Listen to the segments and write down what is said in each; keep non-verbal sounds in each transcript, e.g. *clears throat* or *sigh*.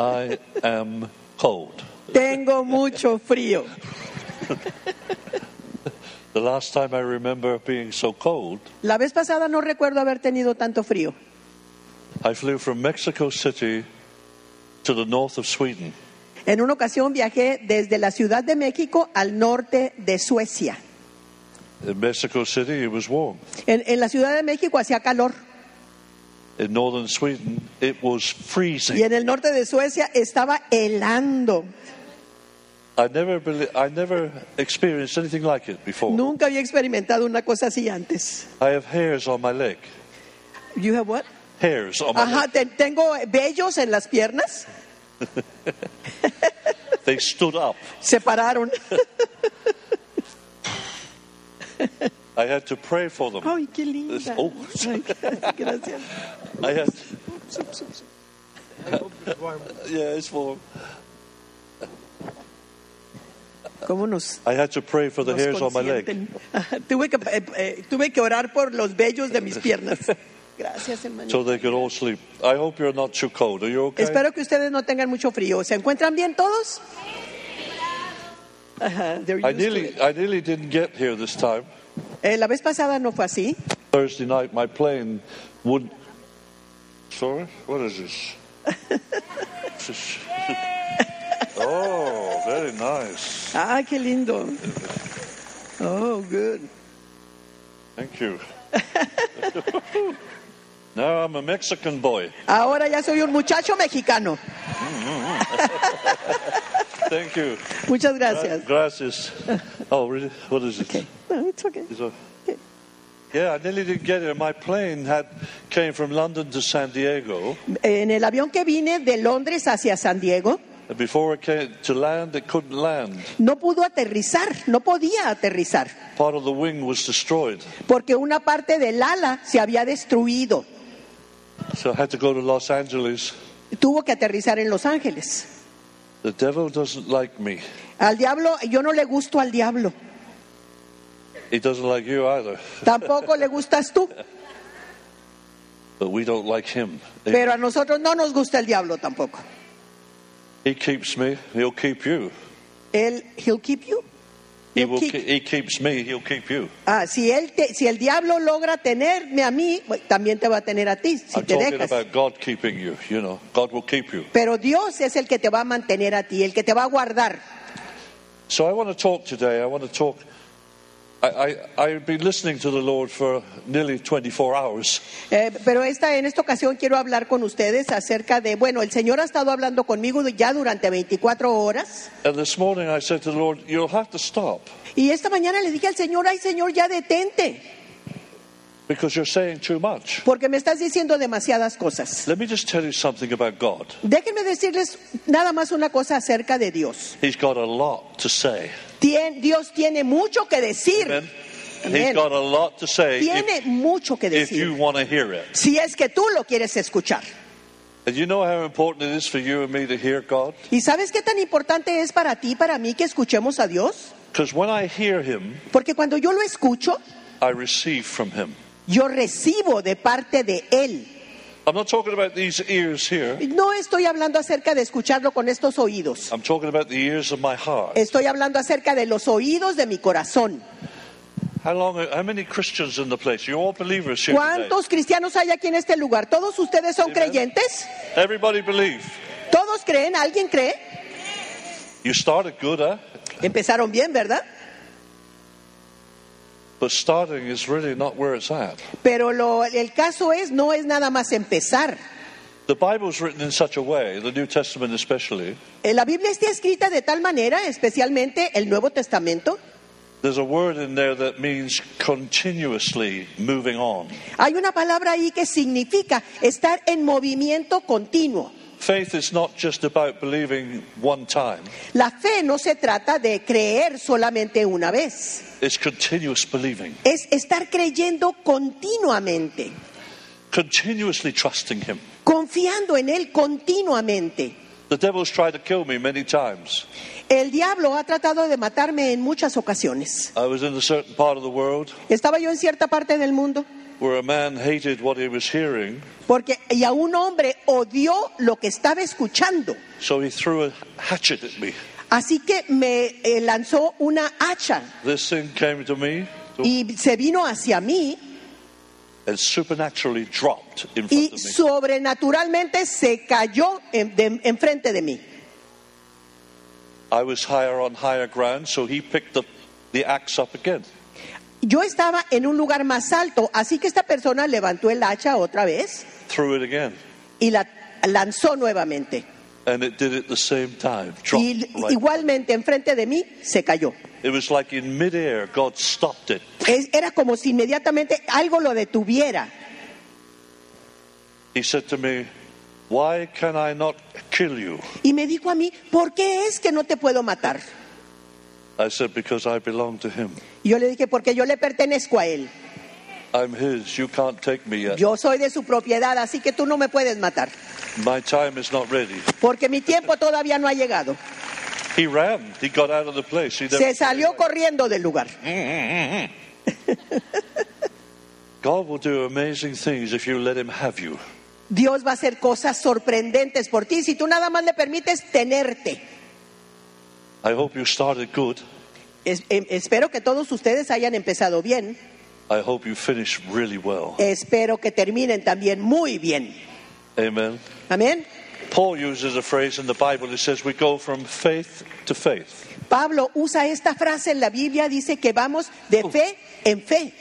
I am cold. Tengo mucho frío. *laughs* The last time I remember being so cold, La vez pasada no recuerdo haber tenido tanto frío. I flew from Mexico City to the north of Sweden. En una ocasión viajé desde la Ciudad de México al norte de Suecia. In Mexico City, it was warm. En, en la Ciudad de México hacía calor In northern Sweden, it was y freezing. en el norte de Suecia estaba helando. I never, belie- I never experienced anything like it before. Nunca había experimentado una cosa así antes. I have hairs on my leg. You have what? Hairs on my Ajá, leg. te- tengo vellos en las piernas. *laughs* They stood up. Se pararon. I had to pray for them. Ay, qué linda. Oh. Ay, gracias. I had. *laughs* yeah, it's warm. ¿Cómo nos, I had to pray for the hairs on my leg. Tuve que, eh, eh, tuve que orar por los vellos de mis piernas. *laughs* Gracias, hermano. so they could all sleep. I hope you're not too cold. Are you okay? Espero que ustedes no tengan mucho frío. ¿Se encuentran bien todos? Ajá, they're I used to nearly, it. I nearly didn't get here this time. Eh, la vez pasada no fue así. Thursday night, my plane would. Sorry, what is this? *laughs* oh, very nice. Ah, qué lindo. Oh, good. Thank you. now I'm a Mexican boy. Ahora ya soy un muchacho mexicano. *laughs* Thank you. Muchas gracias. Gracias. Oh, really? What is it? Okay. No, it's okay. Is it- En el avión que vine de Londres hacia San Diego, before it came to land, it couldn't land. no pudo aterrizar, no podía aterrizar, Part of the wing was destroyed. porque una parte del ala se había destruido. So I had to go to Los Angeles. Tuvo que aterrizar en Los Ángeles. The devil doesn't like me. Al diablo, yo no le gusto al diablo. He doesn't like you either. *laughs* Tampoco le gustas tú, But we don't like him. pero a nosotros no nos gusta el diablo tampoco. He keeps me, he'll keep you. Él, he'll keep you. He, will, keep- ke- he keeps me, he'll keep you. Ah, si, él te- si el diablo logra tenerme a mí, también te va a tener a ti, si I'm te talking dejas. about God keeping you, you know. God will keep you. Pero Dios es el que te va a mantener a ti, el que te va a guardar. So I want to talk today. I want to talk. Pero esta, en esta ocasión quiero hablar con ustedes acerca de, bueno, el Señor ha estado hablando conmigo ya durante 24 horas. And this morning I said to the Lord, You'll have to stop. Y esta mañana le dije al Señor, ay Señor, ya detente, because you're saying too much. porque me estás diciendo demasiadas cosas. Let me just tell you something about God. Déjenme decirles nada más una cosa acerca de Dios. He's got a lot to say. Tien- Dios tiene mucho que decir. Amen. He's got a lot to say Tiene if, mucho que if you decir. want to hear it. Si es que tú lo quieres escuchar. And you know how important it is for you and me to hear God? ¿Y sabes qué tan importante es para ti, para mí, que escuchemos a Dios? Because when I hear Him, Porque cuando yo lo escucho, I receive from Him. Yo recibo de parte de Él. I'm not talking about these ears here. No estoy hablando acerca de escucharlo con estos oídos. I'm talking about the ears of my heart. Estoy hablando acerca de los oídos de mi corazón. How long? How many Christians in the place? You're all believers here today. ¿Cuántos cristianos hay aquí en este lugar? ¿Todos ustedes son Amen. creyentes? Everybody believe. ¿Todos creen? ¿Alguien cree? You started good, huh? Empezaron bien, ¿verdad? But starting is really not where it's at. Pero lo- el caso es, no es nada más empezar. The Bible's written in such a way, the New Testament especially, Eh, La Biblia está escrita de tal manera, especialmente el Nuevo Testamento. there's a word in there that means continuously moving on. Hay una palabra ahí que significa estar en movimiento continuo. Faith is not just about believing one time, La fe no se trata de creer solamente una vez, it's continuous believing, es estar creyendo continuamente, continuously trusting Him. confiando en Él continuamente. The devil's tried to kill me many times. El diablo ha tratado de matarme en muchas ocasiones. I was in a certain part of the world, Estaba yo en cierta parte del mundo where a man hated what he was hearing, porque y a un hombre odió lo que estaba escuchando. so he threw a hatchet at me. Así que me eh, lanzó una hacha This thing came to me y se vino hacia mí and supernaturally dropped in front y of me. sobrenaturalmente se cayó en- enfrente de mí. I was higher on higher ground, so he picked the, the axe up again. Yo estaba en un lugar más alto, así que esta persona levantó el hacha otra vez threw it again. y la lanzó nuevamente. And it did it the same time. Dropped Y right. igualmente enfrente de mí se cayó. It was like in midair, God stopped it. Es- Era como si inmediatamente algo lo detuviera. He said to me, Why can I not kill you? Y me dijo a mí, ¿por qué es que no te puedo matar? I said, Because I belong to him. Yo le dije, porque yo le pertenezco a él. I'm his. You can't take me yet. Yo soy de su propiedad, así que tú no me puedes matar. My time is not ready. Porque mi tiempo todavía no ha llegado. He ran. He got out of the place. He Se salió corriendo del lugar. *laughs* God will do amazing things if you let him have you. Dios va a hacer cosas sorprendentes por ti si tú nada más le permites tenerte. I hope you started good. Es- em- espero que todos ustedes hayan empezado bien. I hope you finish really well. Espero que terminen también muy bien. Amen. Amén. Paul uses a phrase in the Bible. It says we go from faith to faith. Pablo usa esta frase en la Biblia, dice que vamos de fe en fe.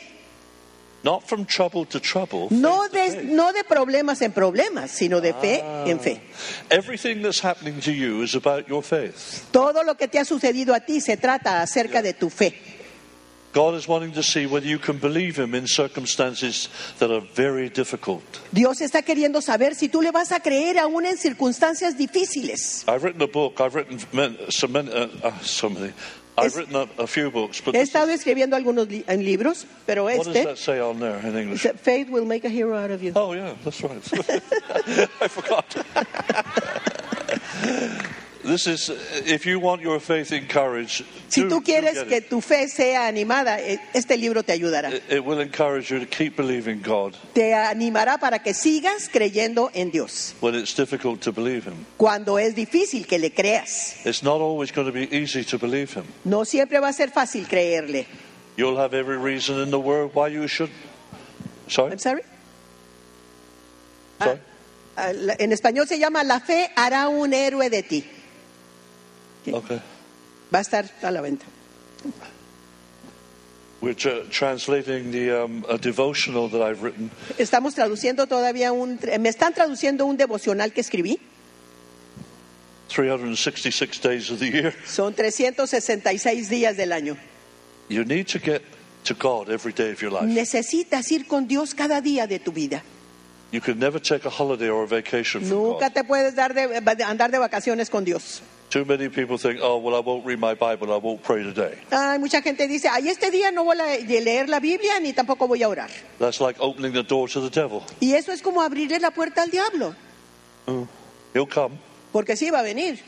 Not from trouble to trouble. No de, no de problemas en problemas, sino de fe en fe. Everything that's happening to you is about your faith. Todo lo que te ha sucedido a ti se trata acerca de tu fe. God is wanting to see whether you can believe Him in circumstances that are very difficult. Dios está queriendo saber si tú le vas a creer aún en circunstancias difíciles. I've written a book. I've written so many. Uh, uh, so many. I've written a, a few books, but He this estado is- escribiendo algunos li- en libros, pero what does that say on there in English? dice, Faith will make a hero out of you. Oh yeah, that's right. *laughs* I forgot. *laughs* this is if you want your faith encouraged. Si tú quieres que it. tu fe sea animada, eh, este libro te ayudará. It- will encourage you to keep believing God Te animará para que sigas creyendo en Dios. when it's difficult to believe Him. Cuando es difícil que le creas, It's not always going to be easy to believe Him. no siempre va a ser fácil creerle. You'll have every reason in the world why you should. Sorry? I'm sorry. Sorry? Ah, la- En español se llama La fe hará un héroe de ti. Okay. Va a estar a la venta. We're tra- translating the um, a devotional that I've written. Estamos traduciendo todavía un... Me están traduciendo un devocional que escribí. 366 days of the year. Son 366 días del año. You need to get to God every day of your life. Necesitas ir con Dios cada día de tu vida. You can never take a holiday or a vacation from Nunca God. te puedes dar de, andar de vacaciones con Dios. Too many people think, oh, well, I won't read my Bible, I won't pray today. Hay mucha gente dice, ay, este día no voy a leer la Biblia ni tampoco voy a orar. That's like opening the door to the devil. Y eso es como abrirle la puerta al diablo, He'll come porque sí va a venir.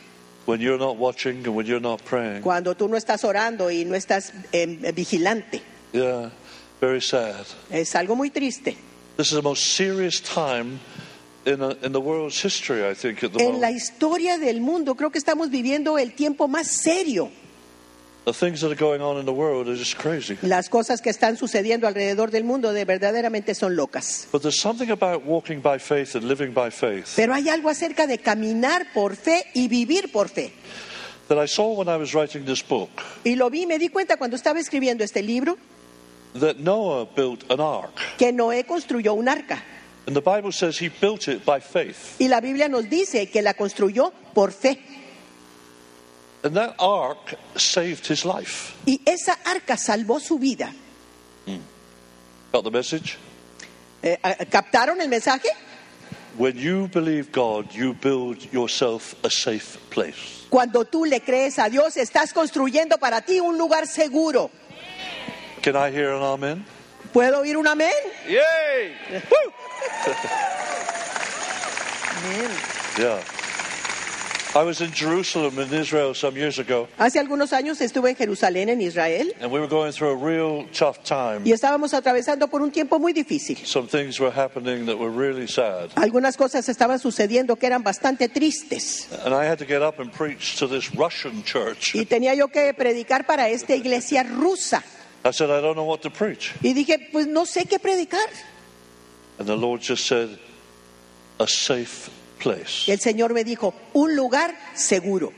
when you're not watching and when you're not praying. Cuando tú no estás orando y no estás eh, vigilante. Yeah, very sad. Es algo muy triste. This is the most serious time in, a, in the world's history, I think, at the En la historia del mundo creo que estamos viviendo el tiempo más serio. The things that are going on in the world are just crazy. Las cosas que están sucediendo alrededor del mundo de verdaderamente son locas. But there's something about walking by faith and living by faith Pero hay algo acerca de caminar por fe y vivir por fe. that I saw when I was writing this book. Y lo vi, me di cuenta cuando estaba escribiendo este libro That Noah built an ark. que Noé construyó un arca. And the Bible says he built it by faith. Y la Biblia nos dice que la construyó por fe. And that ark saved his life. Y esa arca salvó su vida. Got the message? Eh, ¿Captaron el mensaje? When you believe God, you build yourself a safe place. Cuando tú le crees a Dios, estás construyendo para ti un lugar seguro. Can I hear an amen? ¿Puedo oír un amén? Yay! Amén. Yeah. I was in Jerusalem in Israel some years ago, Hace algunos años estuve en Jerusalén, en Israel, and we were going through a real tough time. y estábamos atravesando por un tiempo muy difícil. Some things were happening that were really sad. Algunas cosas estaban sucediendo que eran bastante tristes. And I had to get up and preach to this Russian church. Y tenía yo que predicar para esta iglesia rusa. I said, I don't know what to preach. Y dije, pues no sé qué predicar. And the Lord just said, a safe place. El Señor me dijo, un lugar seguro.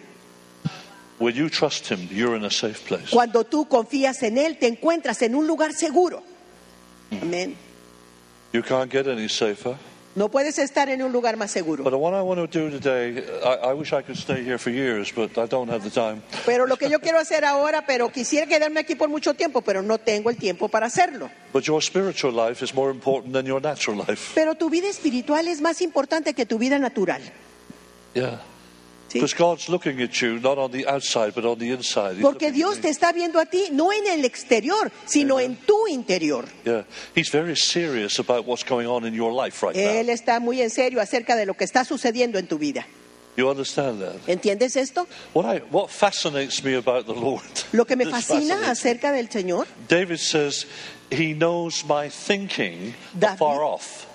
When you trust Him, you're in a safe place. Cuando tú confías en Él, te encuentras en un lugar seguro. Mm. Amén. You can't get any safer. No puedes estar en un lugar más seguro. But what I want to do today, I, I wish I could stay here for years, but I don't have the time. Pero lo que yo quiero hacer ahora, pero quisiera quedarme aquí por mucho tiempo, pero no tengo el tiempo para hacerlo. But your spiritual life is more important than your natural life. Pero tu vida espiritual es más importante que tu vida natural. Yeah. ¿Sí? Because God's looking at you not on the outside, but on the inside. He's Porque Dios te está viendo a ti, no en el exterior, sino en tu interior. Yeah. He's very serious about what's going on in your life right Él now. está muy en serio acerca de lo que está sucediendo en tu vida. You understand that? ¿Entiendes esto? What, I, what fascinates me about the Lord, *laughs* Lo que me fascina acerca del Señor, David says, He knows my thinking David- afar off.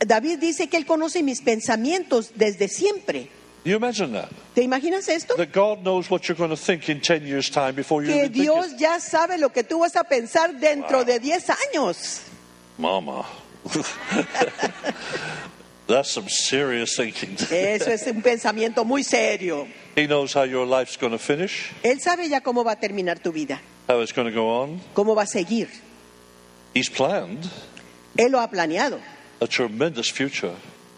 David dice que Él conoce mis pensamientos desde siempre. You imagine that? ¿Te imaginas esto? That God knows what you're going to think in 10 years' time before you Que even think Dios it. ya sabe lo que tú vas a pensar dentro de 10 años. Mama. *laughs* That's some serious thinking. Eso es un pensamiento muy serio. He knows how your life's going to finish, Él sabe ya cómo va a terminar tu vida, how it's going to go on. cómo va a seguir. He's planned Él lo ha planeado. a tremendous future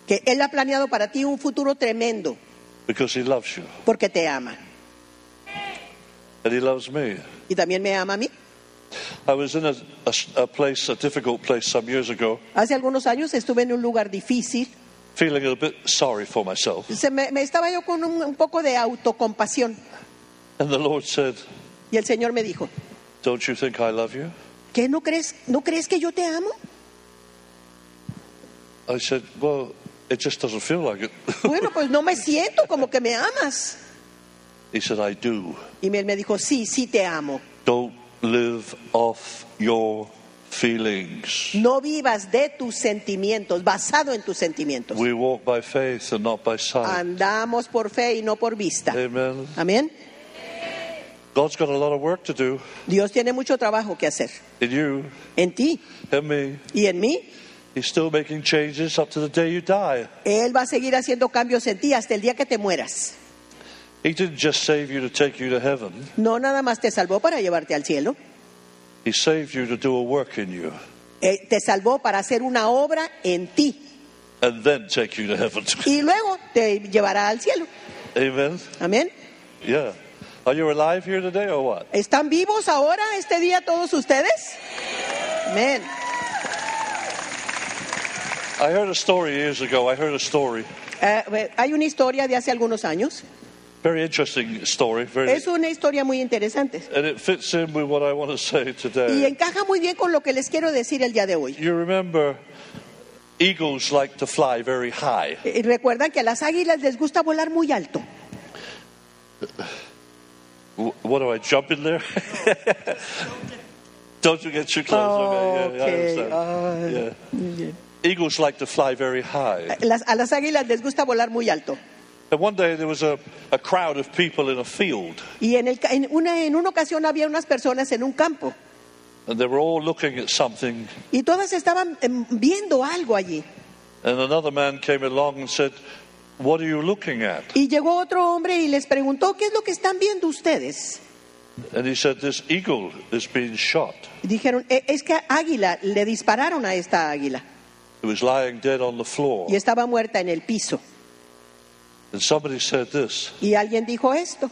Que Él ha planeado para ti un futuro tremendo because He loves you porque te ama. and He loves me. Y también me ama a mí. I was in a, a- a place, a difficult place some years ago, Hace algunos años estuve en un lugar difícil. feeling a bit sorry for myself. Se me, me estaba yo con un, un poco de autocompasión. And the Lord said, Y el Señor me dijo, Don't you think I love you? ¿qué no crees? ¿No crees que yo te amo? I said, Well, it just doesn't feel like it. *laughs* Bueno, pues no me siento como que me amas. he said, I do. Y él me dijo, sí, sí te amo. Don't live off your feelings. No vivas de tus sentimientos, basado en tus sentimientos. We walk by faith and not by sight. Andamos por fe y no por vista. Amen. Amén. God's got a lot of work to do Dios tiene mucho trabajo que hacer in you en ti and me. y en mí. He's still making changes up to the day you die. Él va a seguir haciendo cambios en ti hasta el día que te mueras. He didn't just save you to take you to heaven, No nada más te salvó para llevarte al cielo. He saved you to do a work in you Eh, te salvó para hacer una obra en ti and then take you to heaven. *laughs* y luego te llevará al cielo. Amen. Amén. Yeah. Are you alive here today or what? ¿Están vivos ahora este día todos ustedes? Amén. I heard a story years ago. I heard a story. Eh, eh, hay una historia de hace algunos años. Very interesting story. Very, Es una historia muy interesante and it fits in with what I want to say y today. encaja muy bien con lo que les quiero decir el día de hoy. You remember eagles like to fly very high. Y recuerdan que a las águilas les gusta volar muy alto. What do I jump in there? *laughs* Don't you get too close? Okay, yeah, I Okay, understand. yeah. Eagles like to fly very high. Las- a las águilas les gusta volar muy alto. And one day there was a, a crowd of people in a field, Y en, el ca- en una, en una ocasión había unas personas en un campo and they were all looking at something. y todas estaban em, viendo algo allí. And another man came along and said, What are you looking at? Y llegó otro hombre y les preguntó, ¿qué es lo que están viendo ustedes? And he said, This eagle is being shot. Dijeron, "E- es que águila, le dispararon a esta águila was lying dead on the floor. y estaba muerta en el piso. And somebody said this Y alguien dijo esto,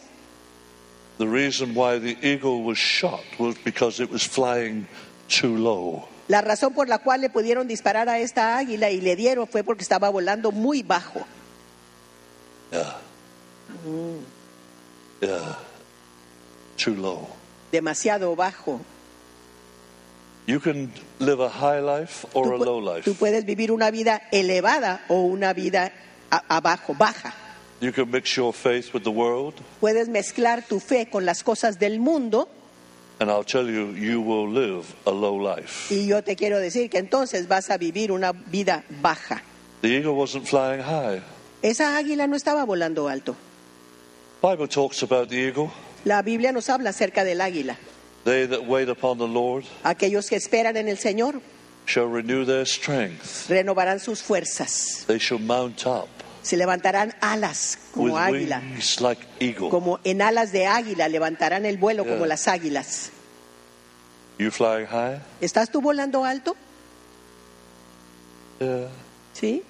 the reason why the eagle was shot was because it was flying too low. la razón por la cual le pudieron disparar a esta águila y le dieron fue porque estaba volando muy bajo. Yeah. Yeah. Too low. demasiado bajo. You can live a high life or a low life. tú puedes vivir una vida elevada o una vida abajo, baja. You can mix your faith with the world, Puedes mezclar tu fe con las cosas del mundo and I'll tell you, you will live a low life. y yo te quiero decir que entonces vas a vivir una vida baja. The eagle wasn't flying high. Esa águila no estaba volando alto. Bible talks about the eagle. La Biblia nos habla acerca del águila. They that wait upon the Lord Aquellos que esperan en el Señor shall renew their strength. renovarán sus fuerzas, They shall mount up se levantarán alas with como águila, wings like eagle. como en alas de águila, levantarán el vuelo como Yeah. las águilas. You flying high? ¿Estás tú volando alto? Yeah. Sí.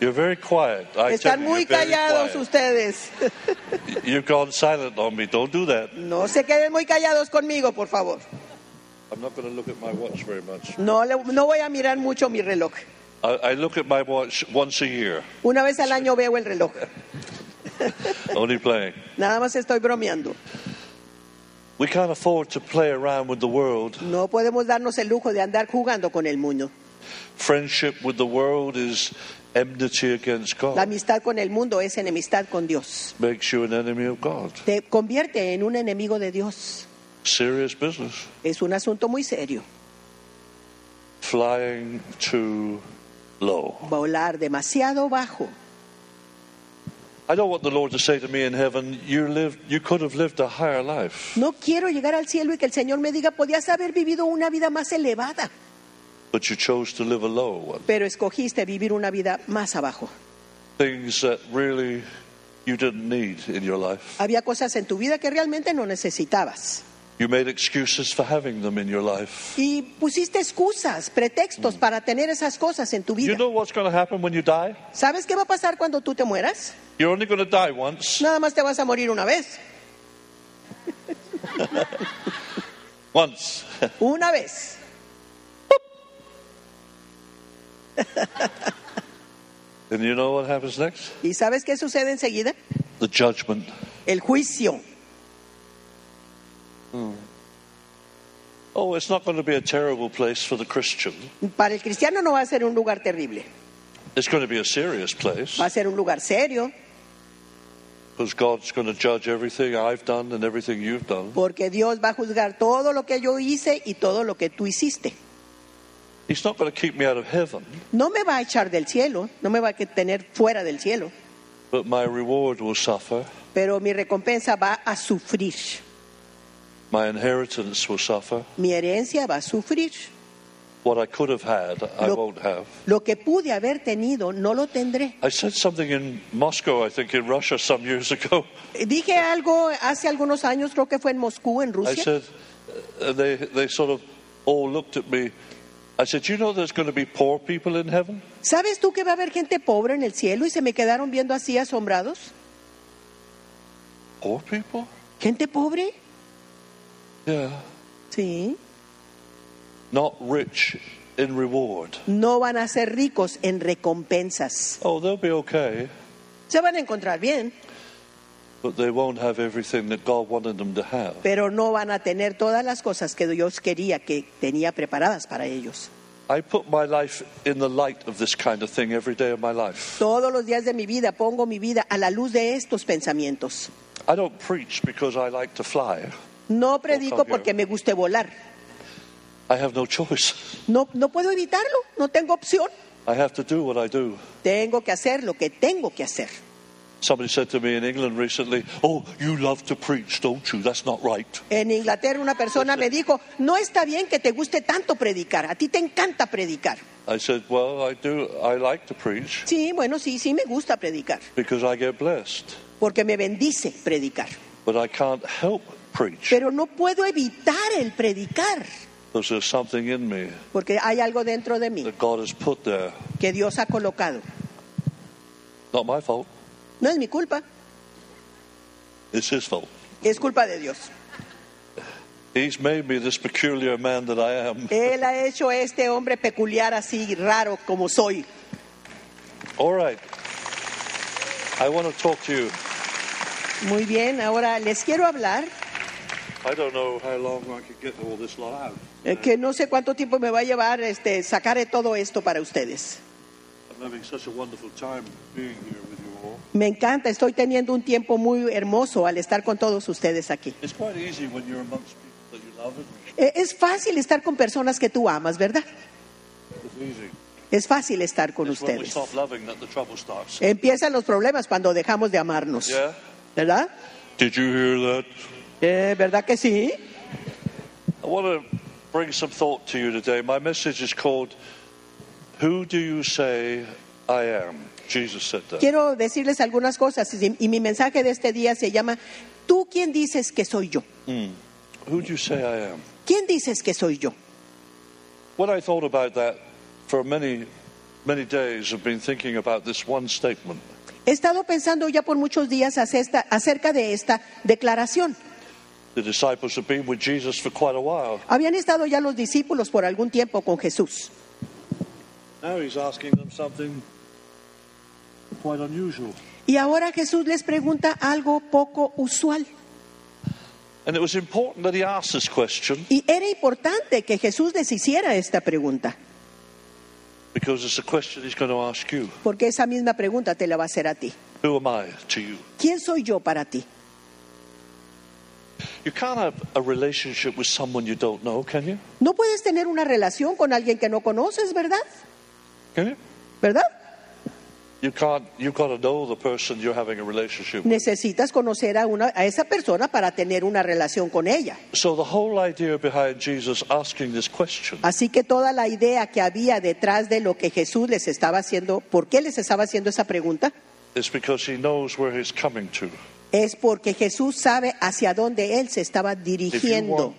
You're very quiet. I Están muy callados quiet. ustedes. *laughs* You've gone silent on me. Don't do that. No se queden muy callados conmigo, por favor. I'm not going to look at my watch very much. No, no voy a mirar mucho mi reloj. I, I look at my watch once a year, Una vez al año veo el reloj. *laughs* only playing. Nada más estoy bromeando. We can't afford to play around with the world. No podemos darnos el lujo de andar jugando con el mundo. Friendship with the world is enmity against La amistad con el mundo es enemistad con Dios. Makes you an enemy of God. Te convierte en un enemigo de Dios. Serious business. Es un asunto muy serio. Flying too low. Volar demasiado bajo. I don't want the Lord to say to me in heaven, you lived, you could have lived a higher life, No quiero llegar al cielo y que el Señor me diga, podías haber vivido una vida más elevada, but you chose to live a one. pero escogiste vivir una vida más abajo. Things that really you didn't need in your life. Había cosas en tu vida que realmente no necesitabas. You made excuses for having them in your life. Y pusiste excusas, pretextos para tener esas cosas en tu You vida. know what's going to happen when you die? ¿Sabes qué va a pasar cuando tú te mueras? You're only going to die once. Nada más te vas a morir una vez. *laughs* Once. Una vez. *laughs* And you know what happens next? ¿Y sabes qué sucede enseguida? The judgment. El juicio. Oh, it's not going to be a terrible place for the Christian. Para el cristiano no va a ser un lugar terrible, It's going to be a serious place va a ser un lugar serio, because God's going to judge everything I've done and everything you've done. porque Dios va a juzgar todo lo que yo hice y todo lo que tú hiciste. He's not going to keep me out of heaven, No me va a echar del cielo, no me va a tener fuera del cielo, but my reward will suffer. pero mi recompensa va a sufrir. My inheritance will suffer. Mi herencia va a sufrir. What I could have had, I Lo- won't have. Lo que pude haber tenido, no lo tendré. I said something in Moscow, I think in Russia, some years ago. Dije algo hace algunos años, creo que fue en Moscú, en I Rusia. said, uh, they, they sort of all looked at me. I said, You know there's going to be poor people in heaven? ¿Sabes tú que va a haber gente pobre en el cielo? Y se me quedaron viendo así asombrados. Poor people? ¿Gente pobre? Yeah. Sí. Not rich in reward. No van a ser ricos en recompensas. Oh, they'll be okay, Se van a encontrar bien, but they won't have everything that God wanted them to have. pero no van a tener todas las cosas que Dios quería que tenía preparadas para ellos. I put my life in the light of this kind of thing every day of my life. Todos los días de mi vida pongo mi vida a la luz de estos pensamientos. I don't preach because I like to fly. No predico porque me guste volar. I have no choice. No, no puedo evitarlo, no tengo opción. I have to do what I do. Tengo que hacer lo que tengo que hacer. Somebody said to me in England recently, Oh, you love to preach, don't you? That's not right. En Inglaterra una persona me dijo, no está bien que te guste tanto predicar, a ti te encanta predicar. I said, Well, I do. I like to preach Sí, bueno, sí, sí me gusta predicar, because I get blessed, porque me bendice predicar. but I can't help preach Pero no puedo evitar el predicar, because there's something in me porque hay algo dentro de mí that God has put there. que Dios ha colocado. Not my fault. No es mi culpa, It's His fault. es culpa de Dios. He's made me this peculiar man that I am. Él ha hecho este hombre peculiar así, raro como soy. All right. I want to talk to you. Muy bien, ahora les quiero hablar, I don't know how long I could get all this lot out. eh, que no sé cuánto tiempo me va a llevar este, sacar todo esto para ustedes. I'm having such a wonderful time being here with. Me encanta, estoy teniendo un tiempo muy hermoso al estar con todos ustedes aquí. Eh, Es fácil estar con personas que tú amas, ¿verdad? Es fácil estar con It's ustedes. Empiezan los problemas cuando dejamos de amarnos, Yeah. ¿verdad? Did you hear that? Eh, ¿Verdad que sí? I want to bring some thought to you today. My message is called "Who Do You Say I Am?" Jesus said that. Quiero decirles algunas cosas y y mi mensaje de este día se llama, ¿tú quién dices que soy yo? Who do you say I am? ¿Quién dices que soy yo? When I thought about that for many, many days, I've been thinking about this one statement. He estado pensando ya por muchos días acerca de esta declaración. The disciples have been with Jesus for quite a while. Habían estado ya los discípulos por algún tiempo con Jesús. Now he's asking them something quite unusual. Y ahora Jesús les pregunta algo poco usual. And it was important that he asked this question Y era importante que Jesús les hiciera esta pregunta, because it's a question he's going to ask you. porque esa misma pregunta te la va a hacer a ti. Who am I to you? ¿Quién soy yo para ti? You can't have a relationship with someone you don't know, can you? No puedes tener una relación con alguien que no conoces, ¿verdad? Can you? ¿Verdad? You can't. You've got to know the person you're having a relationship with. Necesitas conocer a, una, a esa persona para tener una relación con ella. So the whole idea behind Jesus asking this question Así que toda la idea que había detrás de lo que Jesús les estaba haciendo, ¿por qué les estaba haciendo esa pregunta? is because he knows where he's coming to. Es porque Jesús sabe hacia dónde él se estaba dirigiendo.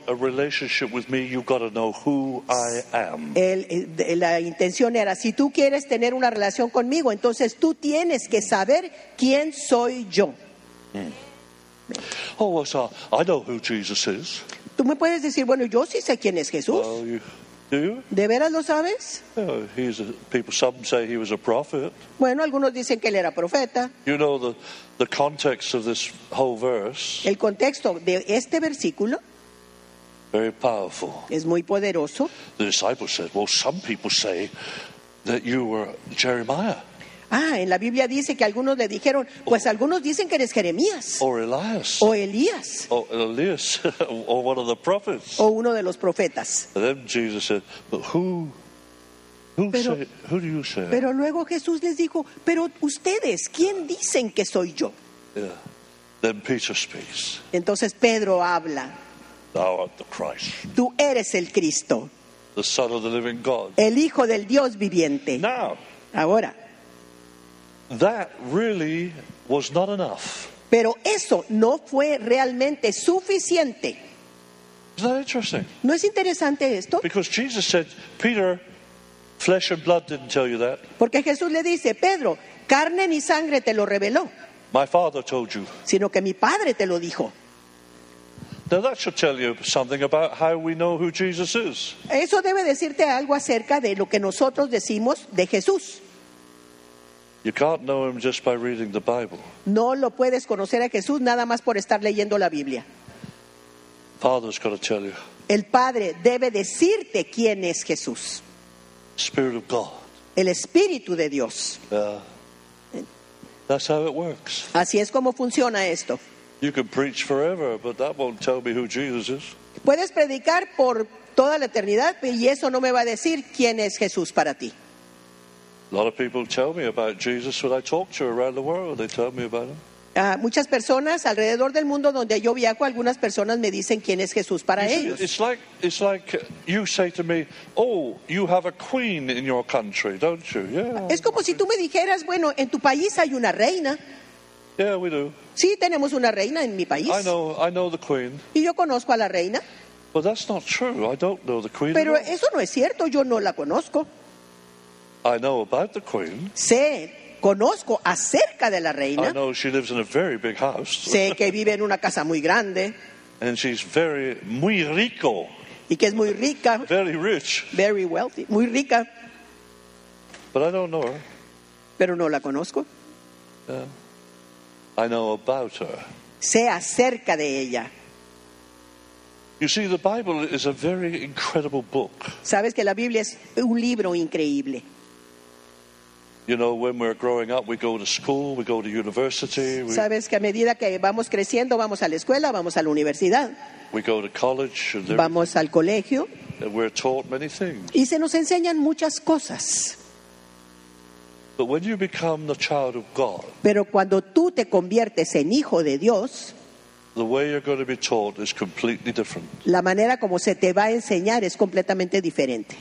la intención era, si tú quieres tener una relación conmigo, entonces tú tienes que saber quién soy yo. Oh, well, so I know who Jesus is. Tú me puedes decir, bueno, yo sí sé quién es Jesús. Well, you, do you? ¿De veras lo sabes? Oh, he's a, people. Some say he was a prophet. Bueno, algunos dicen que él era profeta. You know the the context of this whole verse. El contexto de este versículo Very powerful. es muy poderoso. The disciples said, "Well, some people say that you were Jeremiah Ah, en la Biblia dice que algunos le dijeron, pues algunos dicen que eres Jeremías or Elias o Elías or Elias *laughs* or one of the prophets." o uno de los profetas. And then Jesus said, "But who, who, Pero- say, who do you say?" Pero luego Jesús les dijo, pero ustedes, ¿quién dicen que soy yo? Yeah. Then Peter speaks. Entonces Pedro habla, Thou art the Christ, tú eres el Cristo, the Son of the living God. el Hijo del Dios viviente. Now, Ahora, that really was not enough. pero eso no fue realmente suficiente. Isn't that interesting? ¿No es interesante esto? Because Jesus said, Peter, flesh and blood didn't tell you that. Porque Jesús le dice, Pedro, carne ni sangre te lo reveló, My Father told you. sino que mi Padre te lo dijo. Now, that should tell you something about how we know who Jesus is. Eso debe decirte algo acerca de lo que nosotros decimos de Jesús. You can't know him just by reading the Bible. No lo puedes conocer a Jesús nada más por estar leyendo la Biblia. Father's got to tell you. El Padre debe decirte quién es Jesús, Spirit of God. el Espíritu de Dios. Yeah. That's how it works. Así es como funciona esto. You can preach forever, but that won't tell me who Jesus is. Puedes predicar por toda la eternidad y eso no me va a decir quién es Jesús para ti. A lot of people tell me about Jesus when I talk to around the world. They tell me about him. Muchas personas alrededor del mundo donde yo viajo, algunas personas me dicen quién es Jesús para You see, ellos. It's like it's like you say to me, "Oh, you have a queen in your country, don't you?" Yeah, Es como si tú me dijeras, bueno, en tu país hay una reina. yeah, we do. Sí, tenemos una reina en mi país. I know, I know the queen, Y yo conozco a la reina. but that's not true. I don't know the queen. Pero eso no es cierto, yo no la conozco. I know about the queen. Sé, conozco acerca de la I reina. know she lives in a very big house, Sé que vive en una casa muy grande and she's very muy rico, y que es muy rica, very rich. very wealthy, muy rica, But I don't know her. pero no la conozco. I know about her. Sé acerca de ella. You see, the Bible is a very incredible book. Sabes que la Biblia es un libro increíble. Sabes que a medida que vamos creciendo, vamos a la escuela, vamos a la universidad, we go to college, and, vamos al colegio and we're taught many things. y se nos enseñan muchas cosas. But when you become the child of God, Pero cuando tú te conviertes en hijo de Dios, the way you're going to be taught is completely different. la manera como se te va a enseñar es completamente diferente.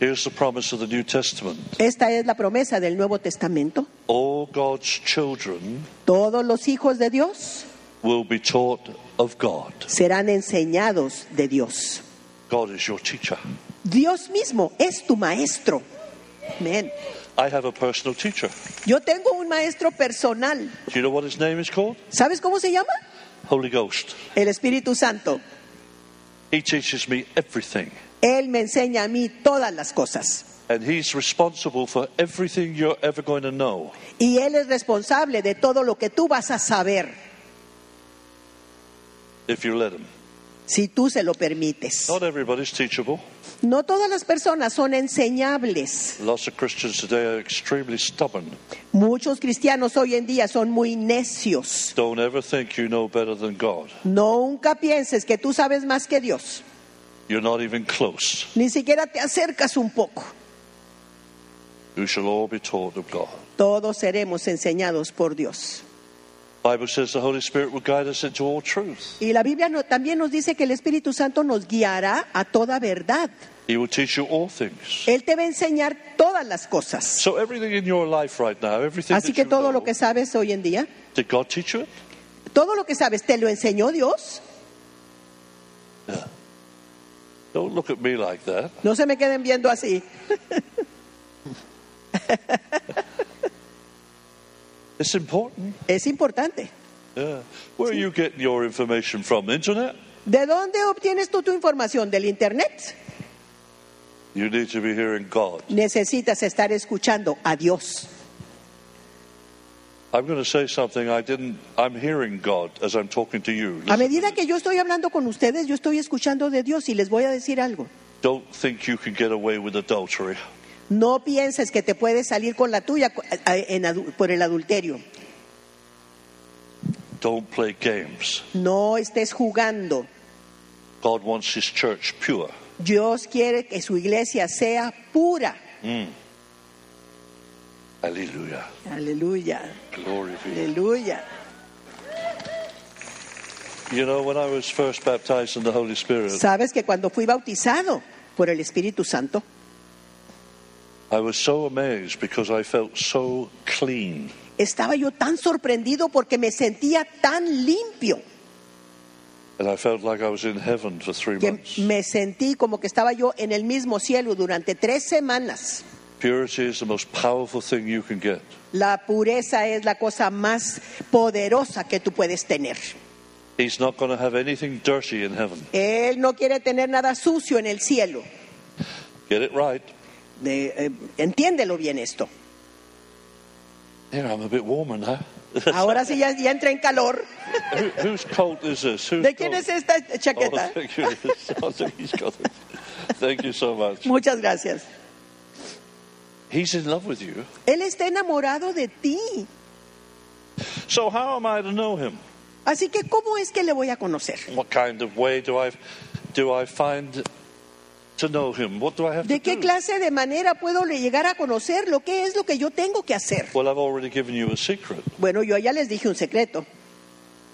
Here's the promise of the New Testament Esta es la promesa del Nuevo Testamento. all God's children Todos los hijos de Dios will be taught of God. serán enseñados de Dios. God is your teacher. Dios mismo es tu maestro. Amén. I have a personal teacher. Yo tengo un maestro personal. Do you know what his name is called? ¿Sabes cómo se llama? Holy Ghost. El Espíritu Santo. He teaches me everything. Él me enseña a mí todas las cosas. And he's responsible for everything you're ever going to know. Y Él es responsable de todo lo que tú vas a saber if you let him. si tú se lo permites. Not everybody's teachable. No todas las personas son enseñables. Lots of Christians today are extremely stubborn. Muchos cristianos hoy en día son muy necios. Don't ever think you know better than God. Nunca pienses que tú sabes más que Dios. You're not even close. Ni siquiera te acercas un poco. You shall all be taught of God. Todos seremos enseñados por Dios. Bible says the Holy Spirit will guide us into all truth. Y la Biblia no- también nos dice que el Espíritu Santo nos guiará a toda verdad. He will teach you all things. Él te va a enseñar todas las cosas. So everything in your life right now, everything Así que you todo know, lo que sabes hoy en día, did God teach you it? todo lo que sabes, ¿te lo enseñó Dios? Don't look at me like that. No se me queden viendo así. *laughs* It's important. Es importante. Yeah. Where are you getting your information from? Internet? ¿De dónde obtienes tú tu información? ¿Del Internet? You need to be hearing God. Necesitas estar escuchando a Dios. A medida to que yo estoy hablando con ustedes, yo estoy escuchando de Dios y les voy a decir algo. Don't think you can get away with adultery. No pienses que te puedes salir con la tuya por el adulterio. Don't play games. No estés jugando. God wants His church pure. Dios quiere que su iglesia sea pura. Hallelujah. Aleluya, Glory be. aleluya. You know, when I was first baptized in the Holy Spirit, Sabes que cuando fui bautizado por el Espíritu Santo, I was so amazed because I felt so clean. estaba yo tan sorprendido porque me sentía tan limpio And I felt like I was in heaven for three que months. me sentí como que estaba yo en el mismo cielo durante tres semanas. Purity is the most powerful thing you can get. La pureza es la cosa más poderosa que tú puedes tener. He's not going to have anything dirty in heaven. Él no quiere tener nada sucio en el cielo. Get it right. De- eh, entiéndelo bien esto. Yeah, I'm a bit warmer now. *laughs* Ahora sí ya, ya entra en calor. Who, whose coat is this? Whose ¿De quién coat? es esta Oh, chaqueta? thank you. It. *laughs* Thank you so much. Muchas gracias. He's in love with you. Él está enamorado de ti. So how am I to know him? Así que, ¿cómo es que le voy a conocer? What kind of way do I do I find to know him? What do I have ¿De to qué do? clase de manera puedo le- llegar a conocerlo? ¿Qué es lo que yo tengo que hacer? Well, I've already given you a secret. Bueno, yo ya les dije un secreto.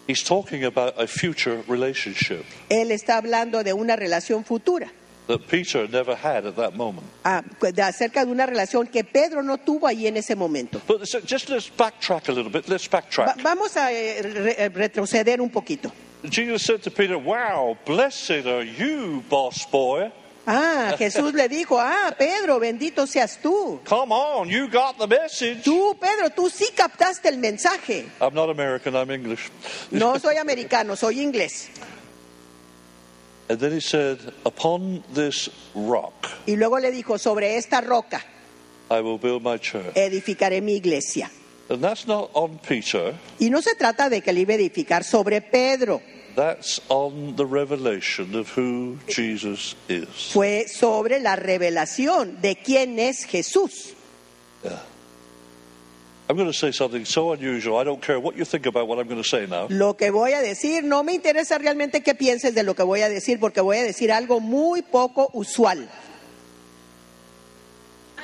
He's talking about a future relationship Él está hablando de una relación futura, that Peter never had at that moment. ah, de- acerca de una relación que Pedro no tuvo ahí en ese momento. But so just let's backtrack a little bit. Let's Va- backtrack. vamos a eh, re- eh, retroceder un poquito. Jesus said to Peter, Wow, blessed are you, boss boy. Ah, *laughs* Jesús le dijo, ah, Pedro, bendito seas tú. Come on, you got the message. Tú, Pedro, tú sí captaste el mensaje. I'm not American, I'm English. No *laughs* soy americano, soy inglés. And then he said, Upon this rock Y luego le dijo, sobre esta roca I will build my church. edificaré mi iglesia. And that's not on Peter, Y no se trata de que le iba a edificar sobre Pedro, that's on the revelation of who Jesus is. fue sobre la revelación de quién es Jesús. Yeah. I'm going to say something so unusual. I don't care what you think about what I'm going to say now. Lo que voy a decir, no me interesa realmente qué pienses de lo que voy a decir, porque voy a decir algo muy poco usual.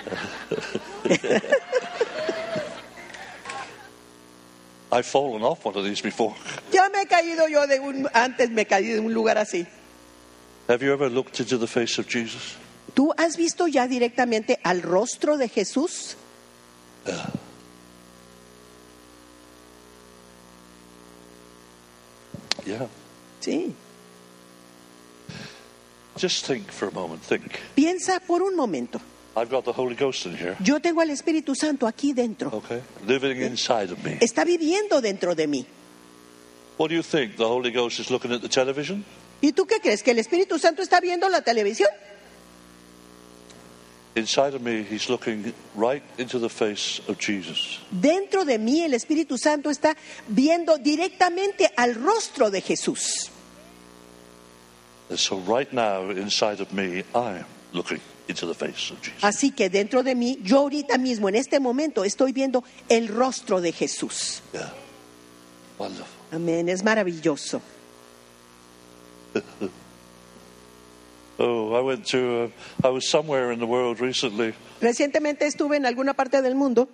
*laughs* I've fallen off one of these before. *laughs* Ya me he caído yo de un, antes me caí de un lugar así. Have you ever looked into the face of Jesus? ¿Tú has visto ya directamente al rostro de Jesús? Yeah. Sí. Just think for a moment. Think. Piensa por un momento. I've got the Holy Ghost in here. Yo tengo al Espíritu Santo aquí dentro. Okay. Living inside of me. Está viviendo dentro de mí. What do you think? The Holy Ghost is looking at the television? ¿Y tú qué crees? ¿Que el Espíritu Santo está viendo la televisión? Inside of me, he's looking right into the face of Jesus. Dentro de mí el Espíritu Santo está viendo directamente al rostro de Jesús. And so right now, inside of me, I am looking into the face of Jesus. Así que dentro de mí, yo ahorita mismo, en este momento, estoy viendo el rostro de Jesús. Yeah. Amén, es maravilloso. *laughs* I went to, uh, I was somewhere in the world recently, Recientemente estuve en alguna parte del mundo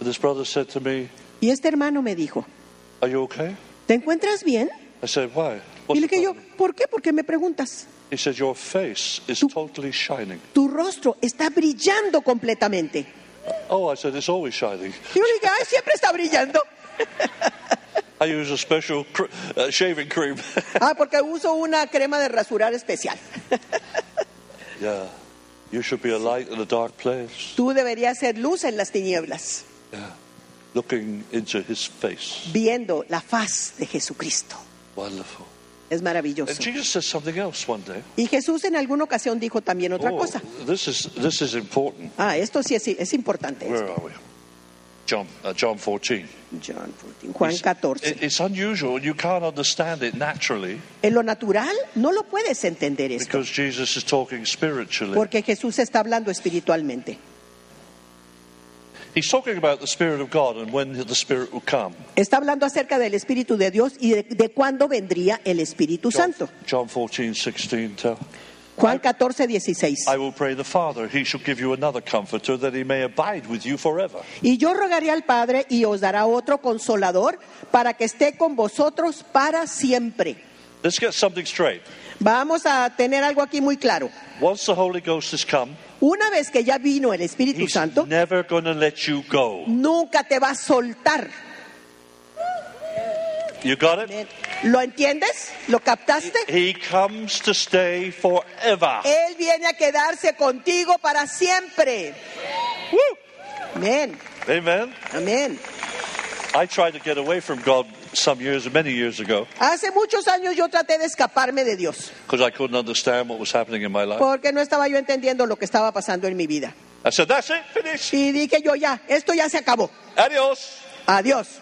and this brother said to me, y este hermano me dijo, Are you okay? ¿te encuentras bien? I said, Why? Y le dije yo, problem?" ¿por qué? Porque me preguntas. He said, Your face is Tú- totally shining. Tu rostro está brillando completamente. Oh, I said, It's always shining. Y yo le dije, ay, siempre está brillando. *laughs* I use a special cr- uh, shaving cream. *laughs* Ah, porque uso una crema de rasurar especial. *laughs* yeah. You should be a light in a dark place. Tú deberías ser luz en las tinieblas, Yeah. Looking into his face. viendo la faz de Jesucristo. Wonderful. Es And maravilloso. Jesus said something else one day. Y Jesús en alguna ocasión dijo también otra Oh, cosa. this is this is important. Ah, esto sí es, es importante. Where are we? John uh, John 14. John 14, Juan It's- 14. it- It's unusual. You can't understand it naturally En lo natural no lo puedes entender esto, because Jesus is talking spiritually. porque Jesús está hablando espiritualmente. He's talking about the Spirit of God and when the Spirit will come. Está hablando acerca del Espíritu de Dios y de, de cuándo vendría el Espíritu John, Santo. John 14, 16. Tell. Juan 14, 16. I will pray the Father, he shall give you another comforter that he may abide with you forever. Y yo rogaré al Padre y os dará otro consolador para que esté con vosotros para siempre. Let's get something straight. Vamos a tener algo aquí muy claro. Once the Holy Ghost has come, Una vez que ya vino el Espíritu he's Santo, never let you go. nunca te va a soltar. You got it? ¿Lo entiendes? ¿Lo captaste? He comes to stay forever. Él viene a quedarse contigo para siempre. Amén. Amen. Amén. I tried to get away from God some years, many years ago, Hace muchos años yo traté de escaparme de Dios because I couldn't understand what was happening in my life. porque no estaba yo entendiendo lo que estaba pasando en mi vida. I said, That's it, finish. Y dije yo ya, esto ya se acabó. Adios. Adiós.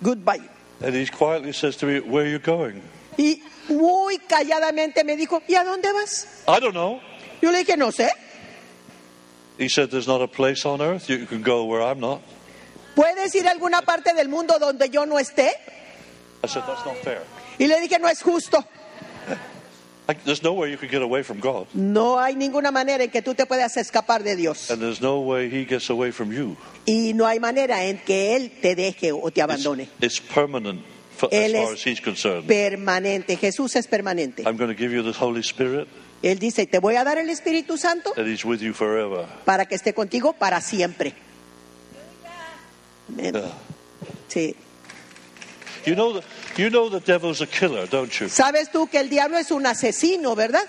Goodbye. And he quietly says to me, Where are you going? Y muy calladamente me dijo, ¿y a dónde vas? I don't know. Yo le dije, no sé. He said, There's not a place on earth you can go where I'm not. ¿Puedes ir a alguna parte del mundo donde yo no esté? I said, That's not fair. Y le dije, no es justo. There's no way you can get away from God. No hay ninguna manera en que tú te puedas escapar de Dios. And there's no way he gets away from you. Y no hay manera en que Él te deje o te It's, abandone. it's permanent for, as Él far es as he's concerned. permanente. Jesús es permanente. I'm going to give you the Holy Spirit, Él dice, te voy a dar el Espíritu Santo and he's with you forever. para que esté contigo para siempre. Amén. Yeah. Sí. You know the, you know the devil's a killer, don't you? Sabes tú que el diablo es un asesino, ¿verdad?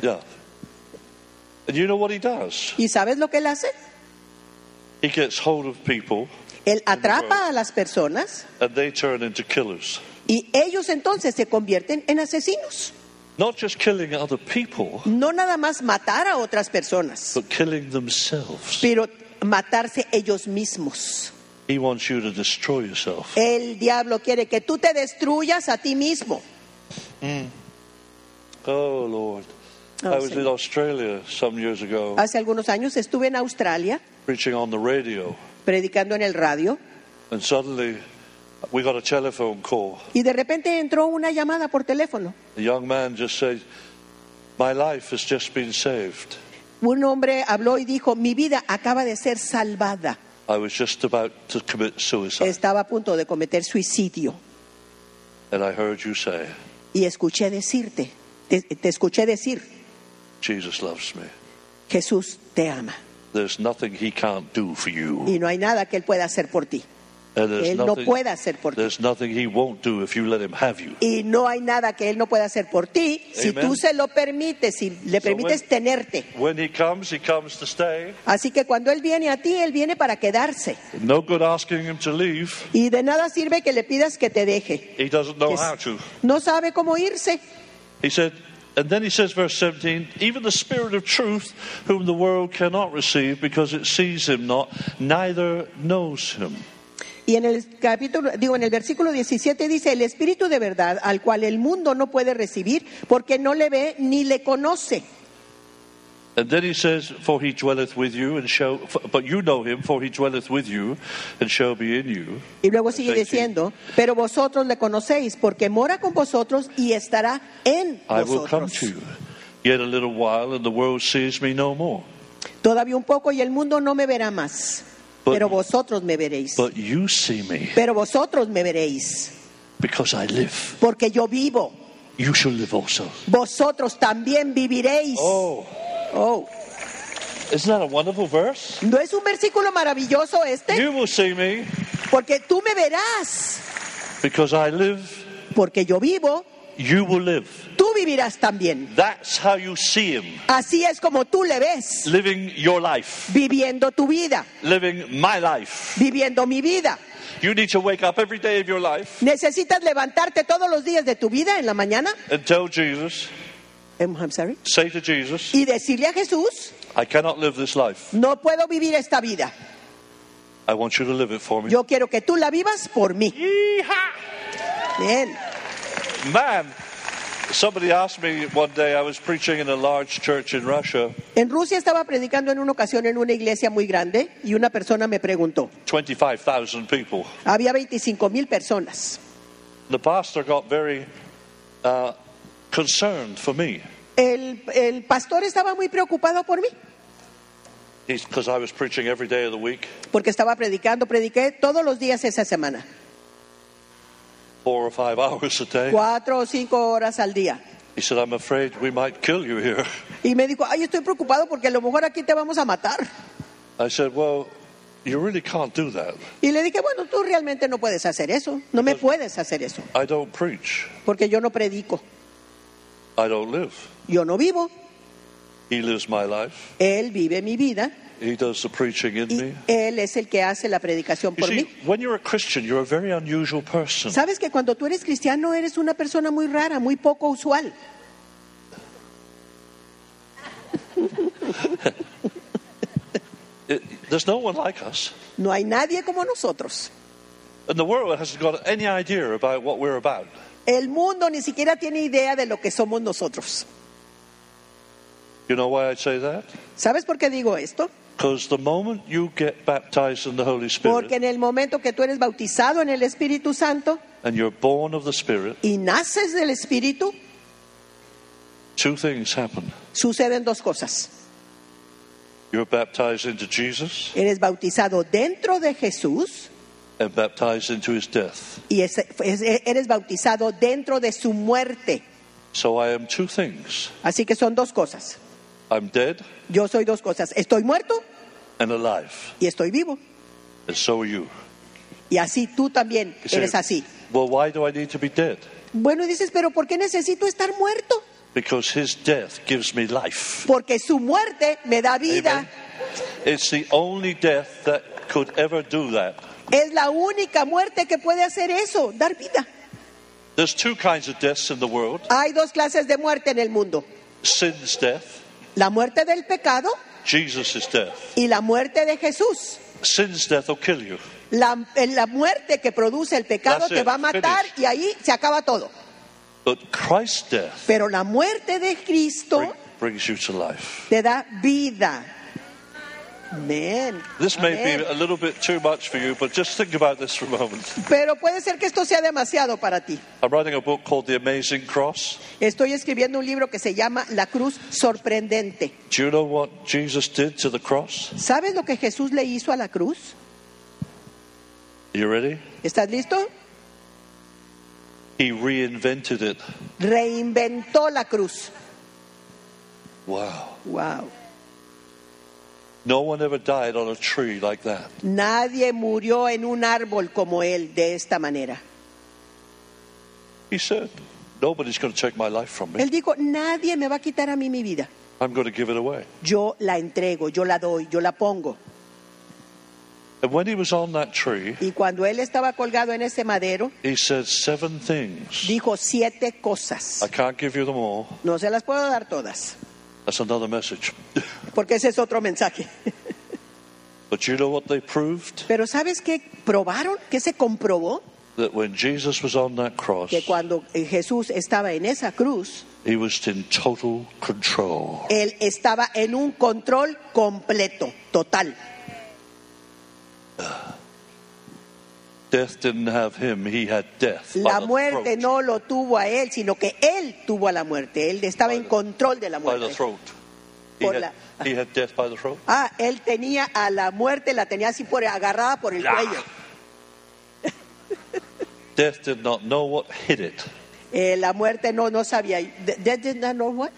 Yeah. And you know what he does? ¿Y sabes lo que él hace? He gets hold of people Él atrapa a las personas and they turn into killers. y ellos entonces se convierten en asesinos. Not just killing other people, No nada más matar a otras personas, but killing themselves. pero matarse ellos mismos. He wants you to destroy yourself. El diablo quiere que tú te destruyas a ti mismo. Oh, Lord. Oh, I was in. Australia some years ago Hace algunos años estuve en Australia preaching on the radio. predicando en el radio and suddenly we got a telephone call. y de repente entró una llamada por teléfono. A young man just said, My life has just been saved. Un hombre habló y dijo, mi vida acaba de ser salvada. I was just about to commit suicide. Estaba a punto de cometer suicidio. And I heard you say, Y escuché decirte, te, te escuché decir, Jesus loves me. Jesús te ama. There's nothing he can't do for you. Y no hay nada que Él pueda hacer por ti. Él no nothing, puede hacer por ti. there's nothing he won't do if you let him have you. Y no hay nada que Él no pueda hacer por ti si Amen. tú se lo permites, si le So permites when- tenerte. When he comes, he comes to stay. Así que cuando Él viene a ti, Él viene para quedarse. No good asking him to leave. Y de nada sirve que le pidas que te deje. He doesn't know how to. No sabe cómo irse. He said, and then he says, verse 17, even the Spirit of truth, whom the world cannot receive because it sees him not, neither knows him. Y en el capítulo, digo, en el versículo 17 dice, el Espíritu de verdad, al cual el mundo no puede recibir porque no le ve ni le conoce. And then he says, For he dwelleth with you, and shall, but you know him, for he dwelleth with you, and shall be in you. Y luego sigue Verse 18. diciendo, pero vosotros le conocéis porque mora con vosotros y estará en I will come vosotros. to you. Yet a little while, and the world sees me no more. Todavía un poco y el mundo no me verá más, But- pero vosotros me veréis. But you see me, Pero vosotros me veréis, because I live. porque yo vivo. You shall live also. Vosotros también viviréis. Oh, Oh, isn't that a wonderful verse? ¿no es un versículo maravilloso este? You will see me, Porque tú me verás, because I live. porque yo vivo, You will live. Vivirás también. That's how you see him. Así es como tú le ves, Living your life. viviendo tu vida, Living my life. viviendo mi vida. You need to wake up every day of your life ¿Necesitas levantarte todos los días de tu vida en la mañana? and tell Jesus, Em, I'm sorry. say to Jesus, Y decirle a Jesús, I cannot live this life. no puedo vivir esta vida. I want you to live it for me. Yo quiero que tú la vivas por mí. Bien. Man, somebody asked me one day, I was preaching in a large church in Russia, En Rusia estaba predicando en una ocasión en una iglesia muy grande y una persona me preguntó, 25,000 people. había 25 mil personas. The pastor got very uh, concerned for me. El, el pastor estaba muy preocupado por mí. Because I was preaching every day of the week, porque estaba predicando, prediqué todos los días esa semana, four or five *laughs* hours a day. cuatro o cinco horas al día. He said, I'm afraid we might kill you here. Y me dijo, ay, estoy preocupado porque a lo mejor aquí te vamos a matar. I said, Well, you really can't do that. Y le dije, bueno, tú realmente no puedes hacer eso, no me puedes hacer eso, I don't preach, porque yo no predico, I don't live. yo no vivo, He lives my life, Él vive mi vida He does the preaching in me. Él es el que hace la predicación por mí. when you're a Christian, you're a very unusual person. Sabes que cuando tú eres cristiano eres una persona muy rara, muy poco usual. There's no one like us. No hay nadie como nosotros. And the world hasn't got any idea about what we're about. El mundo ni siquiera tiene idea de lo que somos nosotros. You know why I say that? ¿Sabes por qué digo esto? Because the moment you get baptized in the Holy Porque Spirit en el momento que tú eres bautizado en el Espíritu Santo and you're born of the Spirit, y naces del Espíritu, two things happen. suceden dos cosas. You're baptized into Jesus Eres bautizado dentro de Jesús and baptized into his death. y es- es- eres bautizado dentro de su muerte. So I am two things. Así que son dos cosas. I'm dead Yo soy dos cosas. Estoy muerto and alive. y estoy vivo. And so are you. Y así tú también You say, eres así. Well, why do I need to be dead? Bueno, dices, pero ¿por qué necesito estar muerto? Because his death gives me life. Porque su muerte me da vida. Amen. It's the only death that could ever do that. Es la única muerte que puede hacer eso, dar vida. There's two kinds of deaths in the world Hay dos clases de muerte en el mundo. sin's death, La muerte del pecado Jesus' death. y la muerte de Jesús. Sin's death will kill you. La, la muerte que produce el pecado That's te it, va a matar y ahí se acaba todo. But Christ's death Pero la muerte de Cristo bring- brings you to life. te da vida. Amén. This may be a little bit too much for you, but just think about this for a moment. Pero puede ser que esto sea demasiado para ti. I'm writing a book called The Amazing Cross. Estoy escribiendo un libro que se llama La Cruz Sorprendente. Do you know what Jesus did to the cross? ¿Sabes lo que Jesús le hizo a la cruz? You ready? ¿Estás listo? He reinvented it. Reinventó la cruz. Wow. Wow. No one ever died on a tree like that. Nadie murió en un árbol como él de esta manera. He said, Nobody's going to take my life from me. Él dijo, nadie me va a quitar a mí mi vida. I'm going to give it away. Yo la entrego, yo la doy, yo la pongo. And when he was on that tree, Y cuando él estaba colgado en ese madero, he said seven things. dijo siete cosas. I can't give you them all. No se las puedo dar todas, That's another message. porque ese es otro mensaje. but you know what they proved? Pero ¿sabes qué probaron? ¿Qué se comprobó? That when Jesus was on that cross, Que cuando eh, Jesús estaba en esa cruz, he was in total control. él estaba en un control completo, total didn't have him, he had death. by La muerte no lo tuvo a él, sino que él tuvo a la muerte. Él estaba en control de la By the muerte. Por la- death. Ah, él tenía a la muerte, la tenía así por agarrada por el cuello. *laughs* Death did not know what hit it, Eh, la muerte no, no sabía. De- de- did not know what?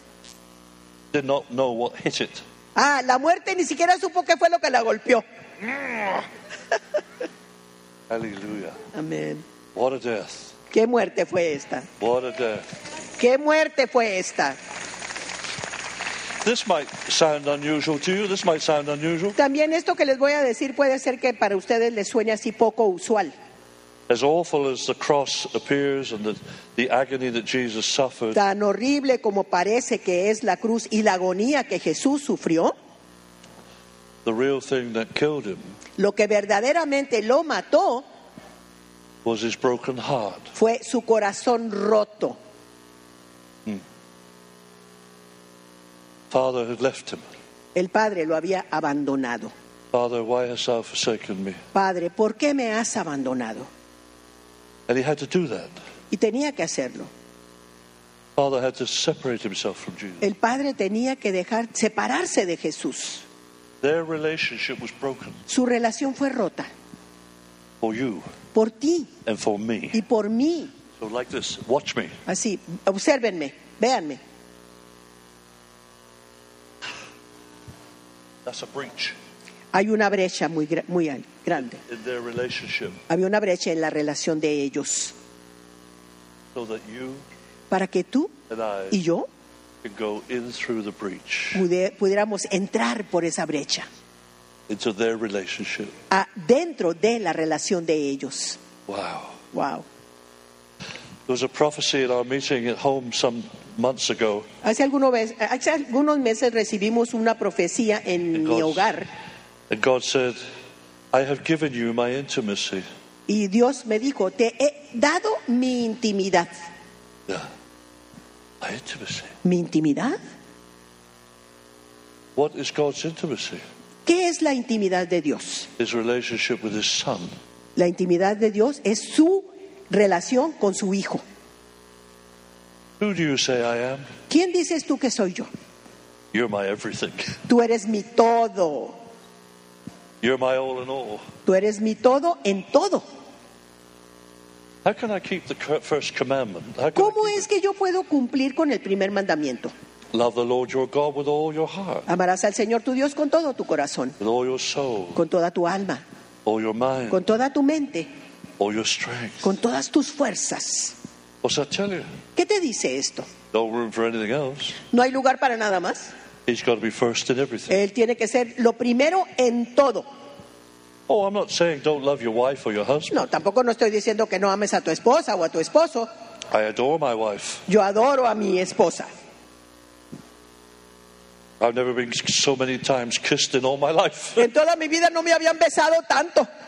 did not know what hit it. Ah, la muerte ni siquiera supo qué fue lo que la golpeó. *laughs* Hallelujah. Amén. What a death. ¿Qué muerte fue esta? What a death. ¿Qué muerte fue esta? This might sound unusual to you. This might sound unusual. También esto que les voy a decir puede ser que para ustedes les suene así poco usual. As awful as the cross appears and the, the agony that Jesus suffered, Tan horrible como parece que es la cruz y la agonía que Jesús sufrió, the real thing that killed him lo que verdaderamente lo mató was his broken heart. fue su corazón roto. Father had left him. El Padre lo había abandonado. Father, why hast thou forsaken me? Padre, ¿por qué me has abandonado? And he had to do that. Y tenía que hacerlo. Father had to separate himself from Jesus. El Padre tenía que dejar separarse de Jesús. Their relationship was broken Su relación fue rota for you por ti and for me. y por mí. So, like this, watch me. Así, obsérvenme, véanme. That's a breach Hay una brecha muy, muy grande. in their relationship Había una brecha en la relación de ellos so that you para que tú y yo pudiéramos entrar por esa brecha, into their relationship. a- dentro de la relación de ellos. Wow. Wow. There was a prophecy at our meeting at home some months ago. Hace, algunos meses recibimos una profecía en mi Dios. hogar And God said, I have given you my intimacy. y Dios me dijo, te he dado mi intimidad. Yeah. ¿Mi intimidad? What is God's intimacy? ¿Qué es la intimidad de Dios? His relationship with his son. La intimidad de Dios es su relación con su Hijo. Who do you say I am? ¿Quién dices tú que soy yo? You're my everything. Tú eres mi todo. You're my all in all. Tú eres mi todo en todo. How can I keep the cur- first commandment? How can I ¿Cómo es que yo puedo cumplir con el primer mandamiento? it? Love the Lord your God with all your heart, Amarás al Señor tu Dios con todo tu corazón, with all your soul, con toda tu alma, all your mind, con toda tu mente, all your strength. con todas tus fuerzas. ¿Qué te dice esto? No room for anything else. No hay lugar para nada más. He's got to be first in everything. Él tiene que ser lo primero en todo. Oh, I'm not saying don't love your wife or your husband. No, tampoco no estoy diciendo que no ames a tu esposa o a tu esposo. I adore my wife. Yo adoro a mi esposa. I've never been so many times kissed in all my life. En toda mi vida no me habían besado tanto. *laughs*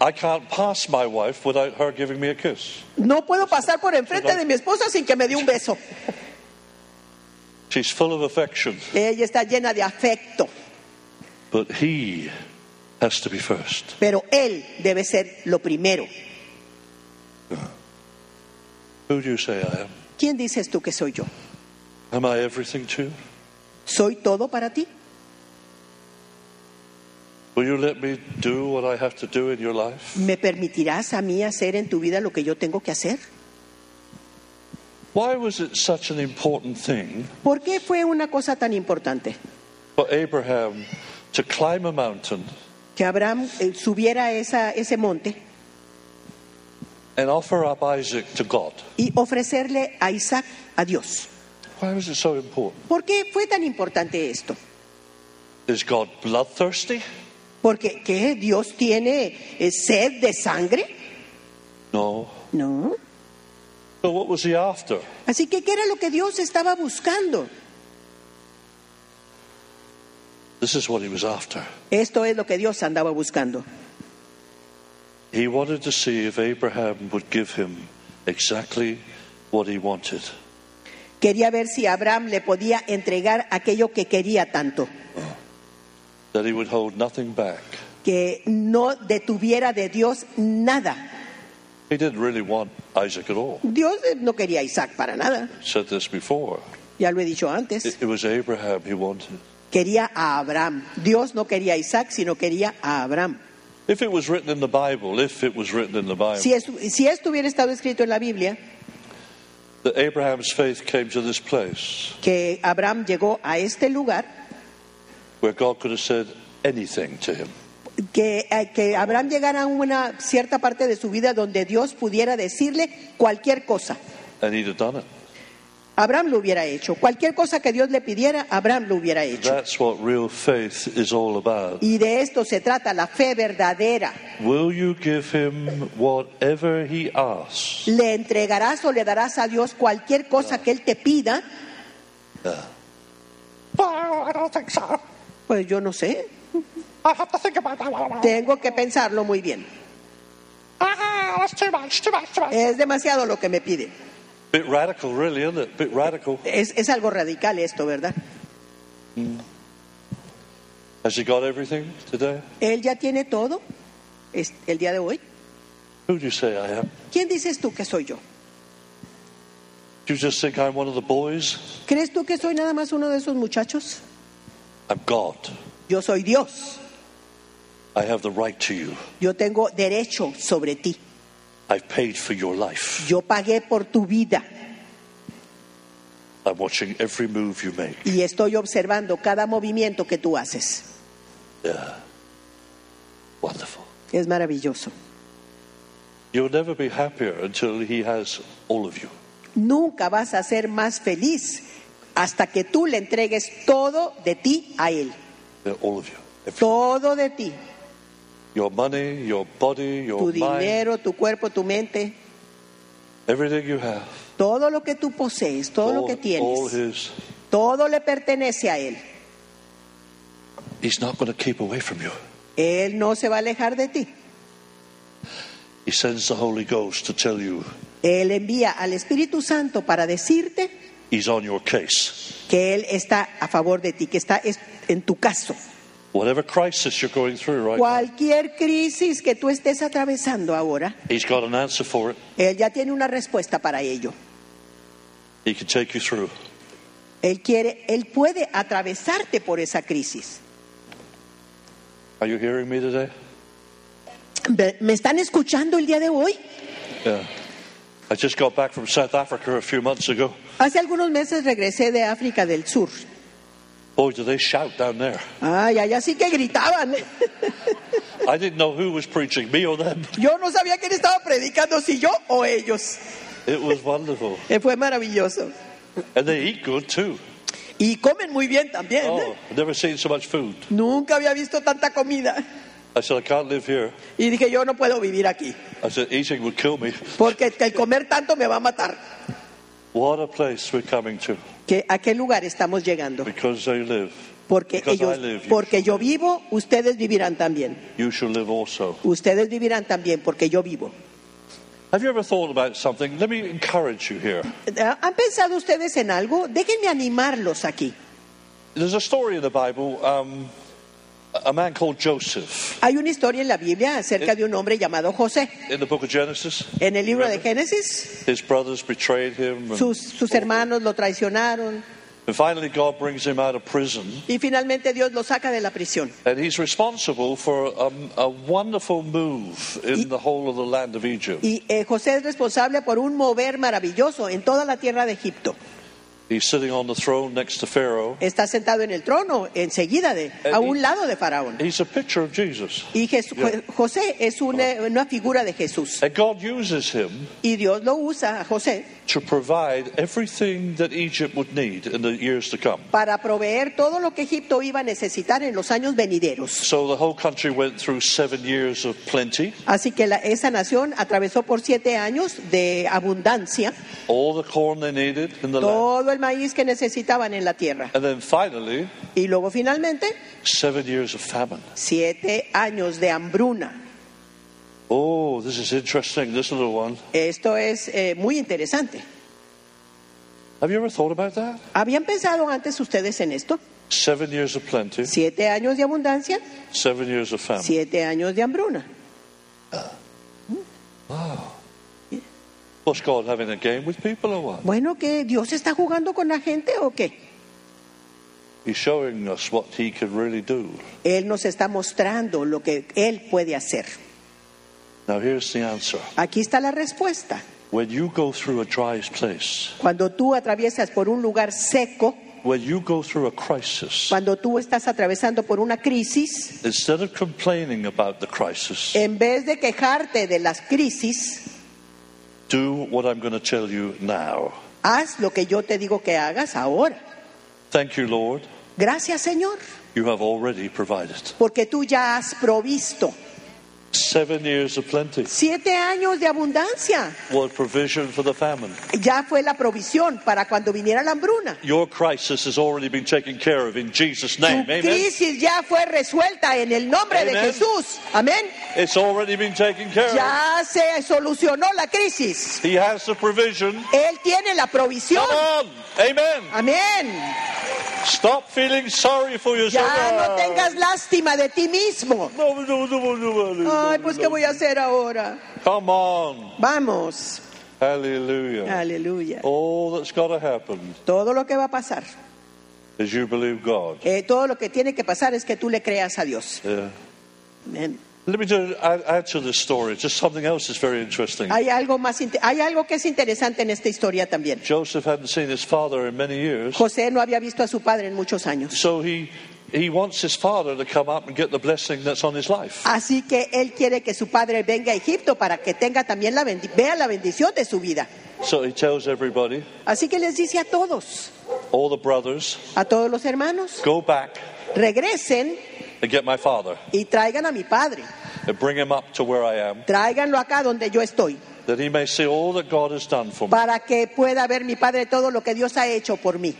I can't pass my wife without her giving me a kiss. No puedo pasar por enfrente de mi esposa sin que me dé un beso. She's full of affection. Ella está llena de afecto. But he has to be first. pero Él debe ser lo primero. Who do you say I am? ¿Quién dices tú que soy yo? Am I everything to you? ¿Soy todo para ti? Will you let me do what I have to do in your life? ¿Me permitirás a mí hacer en tu vida lo que yo tengo que hacer? Why was it such an important thing ¿Por qué fue una cosa tan importante? for Abraham to climb a mountain Que Abraham eh, subiera esa, ese monte and offer up Isaac to God? y ofrecerle a Isaac a Dios. Why was it so important? ¿Por qué fue tan importante esto? Is God bloodthirsty? Porque ¿qué? Dios tiene eh, sed de sangre, No. ¿no? So what was he after? Así que ¿qué era lo que Dios estaba buscando? This is what he was after. Esto es lo que Dios andaba buscando. He wanted to see if Abraham would give him exactly what he wanted. Quería ver si Abraham le podía entregar aquello que quería tanto, That he would hold nothing back. que no detuviera de Dios nada. He didn't really want Isaac at all. Dios no quería a Isaac para nada, Said this before. ya lo he dicho antes. It, it was Abraham he wanted. Quería a Abraham. Dios no quería a Isaac, sino quería a Abraham. If it was written in the Bible, if it was written in the Bible, Si, es- si esto hubiera estado escrito en la Biblia, that Abraham's faith came to this place que Abraham llegó a este lugar, where God could have said anything to him. que, eh, que Abraham llegara a una cierta parte de su vida donde Dios pudiera decirle cualquier cosa. And he'd have done it. Abraham lo hubiera hecho. Cualquier cosa que Dios le pidiera, Abraham lo hubiera hecho. That's what real faith is all about. Y de esto se trata la fe verdadera. Will you give him whatever he asks? Le entregarás o le darás a Dios cualquier cosa que Él te pida. Well, I don't think so. Pues yo no sé. I have to think about that. Tengo que pensarlo muy bien. Ah, that's too much, too much, too much. Es demasiado lo que me pide. Bit radical, really, isn't it? Bit radical. Es, es algo radical esto, ¿verdad? Has he got everything today? Él ya tiene todo es- el día de hoy. Who do you say I am? ¿Quién dices tú que soy yo? Do you just think I'm one of the boys? ¿Crees tú que soy nada más uno de esos muchachos? I'm God. Yo soy Dios. I have the right to you. Yo tengo derecho sobre ti. I've paid for your life. Yo pagué por tu vida I'm watching every move you make. y estoy observando cada movimiento que tú haces. Yeah. Wonderful. Es maravilloso. You'll never be happier until he has all of you. Nunca vas a ser más feliz hasta que tú le entregues todo de ti a Él. Yeah, all of you. Every- Todo de ti. Your money, your body, your Tu mind, dinero, tu cuerpo, tu mente. everything you have. Todo lo que tú posees, todo lo que tienes. his. Todo le pertenece a Él. He's not going to keep away from you. Él no se va a alejar de ti. He sends the Holy Ghost to tell you Él envía al Espíritu Santo para decirte he's on your case. que Él está a favor de ti, que está es- en tu caso. Whatever crisis you're going through right now, Cualquier crisis que tú estés atravesando ahora, he's got an answer for it. Él ya tiene una respuesta para ello. He can take you through. Él quiere, Él puede atravesarte por esa crisis. Are you hearing me today? ¿Me me están escuchando el día de hoy? Yeah. I just got back from South Africa a few months ago. Hace algunos meses regresé de África del Sur. Boy, do they shout down there. Ay, allá sí que gritaban. I didn't know who was preaching, me or them. Yo no sabía quién estaba predicando, si yo o ellos. It was wonderful. Eh, Fue maravilloso. And they eat good too. Y comen muy bien también. Oh. I've never seen so much food. Nunca había visto tanta comida. I said, I can't live here. Y dije, yo no puedo vivir aquí, I said, eating would kill me. porque el comer tanto me va a matar. What a place we're coming to ¿Que ¿A qué lugar estamos llegando? because they live. Porque, Because ellos, I live, you porque yo live. vivo, ustedes vivirán también. You shall live also. Ustedes vivirán también porque yo vivo. Have you ever thought about something? Let me encourage you here. ¿Han pensado ustedes en algo? Déjenme animarlos aquí. There's a story in the Bible um, a man called Joseph Hay una historia en la Biblia acerca de un hombre llamado José. in the book of Genesis. En el libro de Génesis, His brothers betrayed him, and, sus, sus hermanos lo traicionaron and finally God brings him out of prison. y finalmente Dios lo saca de la prisión. And he's responsible for a, a wonderful move in the whole of the land of Egypt. Y eh, José es responsable por un mover maravilloso en toda la tierra de Egipto. He's sitting on the throne next to Pharaoh. Está sentado en el trono enseguida de, a un lado de Faraón. He's a picture of Jesus. Y José es una, una figura de Jesús. And God uses him Y Dios lo usa a José to provide everything that Egypt would need in the years to come. para proveer todo lo que Egipto iba a necesitar en los años venideros. So the whole country went through seven years of plenty. Así que la- esa nación atravesó por siete años de abundancia, all the corn they needed in the land. todo el maíz que necesitaban en la tierra. And then finally, Y luego finalmente, seven years of famine. siete años de hambruna. Oh, this is interesting, this little one. Esto es eh, muy interesante. Have you ever thought about that? ¿Habían pensado antes ustedes en esto? Seven years of plenty, Siete años de abundancia, seven years of famine. siete años de hambruna. What's God having a game with people or what? Bueno, que Dios está jugando con la gente o qué? He's showing us what He can really do. Él nos está mostrando lo que Él puede hacer. Now, here's the answer. Aquí está la respuesta. When you go through a dry place, Cuando tú atraviesas por un lugar seco, when you go through a crisis, cuando tú estás atravesando por una crisis, instead of complaining about the crisis, en vez de quejarte de las crisis, do what I'm going to tell you now. haz lo que yo te digo que hagas ahora. Thank you, Lord. Gracias, Señor, You have already provided. porque tú ya has provisto Seven years of plenty. siete años de abundancia. was provision for the famine. Ya fue la provisión para cuando viniera la hambruna. Your crisis has already been taken care of in Jesus' Tu name. Amen. crisis ya fue resuelta en el nombre de Amen. Jesús. Amén. It's already been taken care of. Ya se solucionó la crisis. He has the provision. Él tiene la provisión. Come on. Amen. Amén. Stop feeling sorry for yourself. Ya no tengas lástima de ti mismo. No, no, no, no, no, Ay, pues ¿qué voy a hacer ahora? Come on. Vamos. Hallelujah. Aleluya. All that's got to happen Todo lo que va a pasar, is you believe God. eh, todo lo que tiene que pasar es que tú le creas a Dios. Yeah. Amén. Let me do, add, add to this story just something else that's very interesting. Hay algo más, hay algo que es interesante en esta historia también. Joseph hadn't seen his father in many years, José no había visto a su padre en muchos años. so he he wants his father to come up and get the blessing that's on his life. Así que él quiere que su padre venga a Egipto para que tenga también la vea la bendición de su vida. So he tells everybody, Así que les dice a todos, all the brothers, a todos los hermanos, go back regresen and get my father y traigan a mi padre. and bring him up to where I am, Tráiganlo acá donde yo estoy, that he may see all that God has done for me. para que pueda ver mi padre todo lo que Dios ha hecho por mí.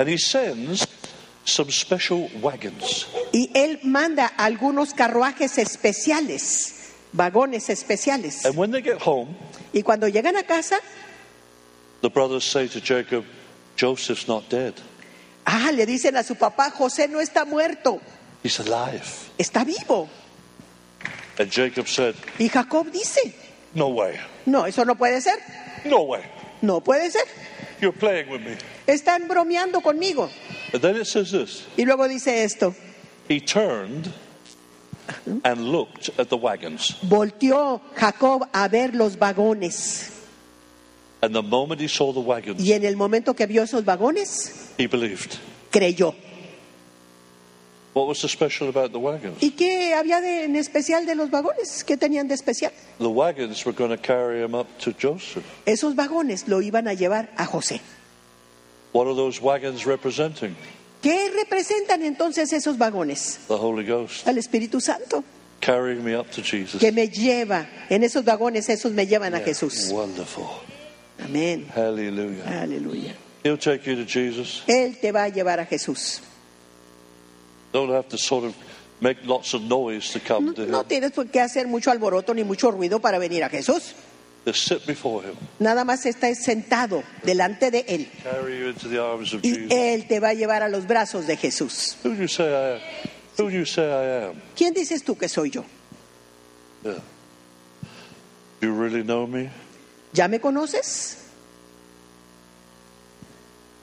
And he sends some special wagons. Y él manda algunos carruajes especiales, vagones especiales. And when they get home, Y cuando llegan a casa, the brothers say to Jacob, Joseph's not dead. Ah, le dicen a su papá, José no está muerto, He's alive. está vivo. And Jacob said, Y Jacob dice, No way. no, eso no puede ser, No way. no puede ser. You're playing with me. Están bromeando conmigo. And then it says this Y luego dice esto, He turned and looked at the wagons. volteó Jacob a ver los vagones. And the moment he saw the wagons, Y en el momento que vio esos vagones, he believed. creyó. What was so special about the wagons? ¿Y qué había de, en especial de los vagones? ¿Qué tenían de especial? The wagons were going to carry him up to Joseph. Esos vagones lo iban a llevar a José. What are those wagons representing? ¿Qué representan entonces esos vagones? The Holy Ghost. Al Espíritu Santo, Carrying me up to Jesus. que me lleva, en esos vagones, esos me llevan a Jesús. Wonderful. Amén. Hallelujah. Aleluya. He'll take you to Jesus. Él te va a llevar a Jesús. Don't have to sort of make lots of noise to come No, to no him. tienes por qué hacer mucho alboroto ni mucho ruido para venir a Jesús. Just sit before Him. Nada más está sentado delante de Él. Carry you into the arms of Y Jesus. Él te va a llevar a los brazos de Jesús. Who do you say I am? Who do you say I am? ¿Quién dices tú que soy yo? Yeah. Do you really know me? ¿Ya me conoces?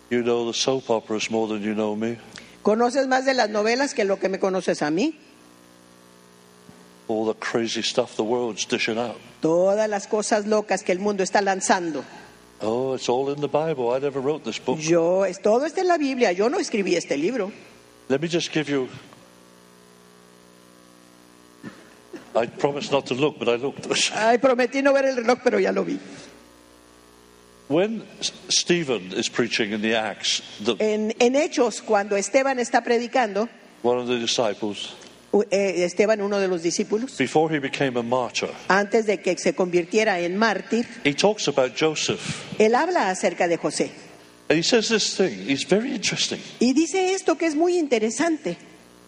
You know the soap operas more than you know me. ¿Conoces más de las novelas que lo que me conoces a mí? All the crazy stuff the world's dishing out. Todas las cosas locas que el mundo está lanzando. Oh, it's all in the Bible. I never wrote this book. Yo, es, todo está en la Biblia. Yo no escribí este libro. Let me just give you. I promised not to look, but I looked. *laughs* Ay, prometí no ver el reloj, pero ya lo vi. When Stephen is preaching in the Acts, the, En, en Hechos, cuando Esteban está predicando, one of the disciples, u- eh, Esteban, uno de los discípulos, before he became a martyr, antes de que se convirtiera en mártir, he talks about Joseph. él habla acerca de José. And he says this thing. It's very interesting. Y dice esto que es muy interesante.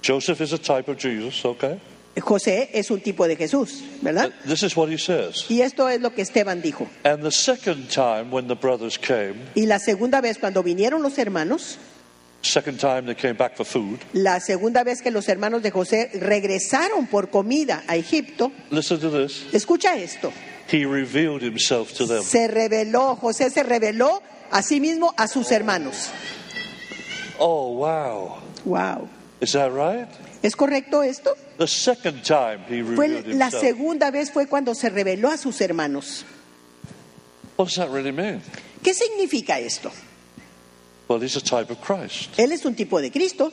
Joseph is a type of Jesus, okay? José es un tipo de Jesús, ¿verdad? This is what he says. Y esto es lo que Esteban dijo. And the second time when the brothers came, Y la segunda vez cuando vinieron los hermanos, second time they came back for food, la segunda vez que los hermanos de José regresaron por comida a Egipto, listen to this. escucha esto, He revealed himself to them. se reveló, José se reveló a sí mismo a sus hermanos. Oh, wow. Wow. Is that right? ¿Es correcto esto? The second time he Fue la himself. segunda vez fue cuando se reveló a sus hermanos. What does that really mean? ¿Qué significa esto? Well, he's a type of Christ. Él es un tipo de Cristo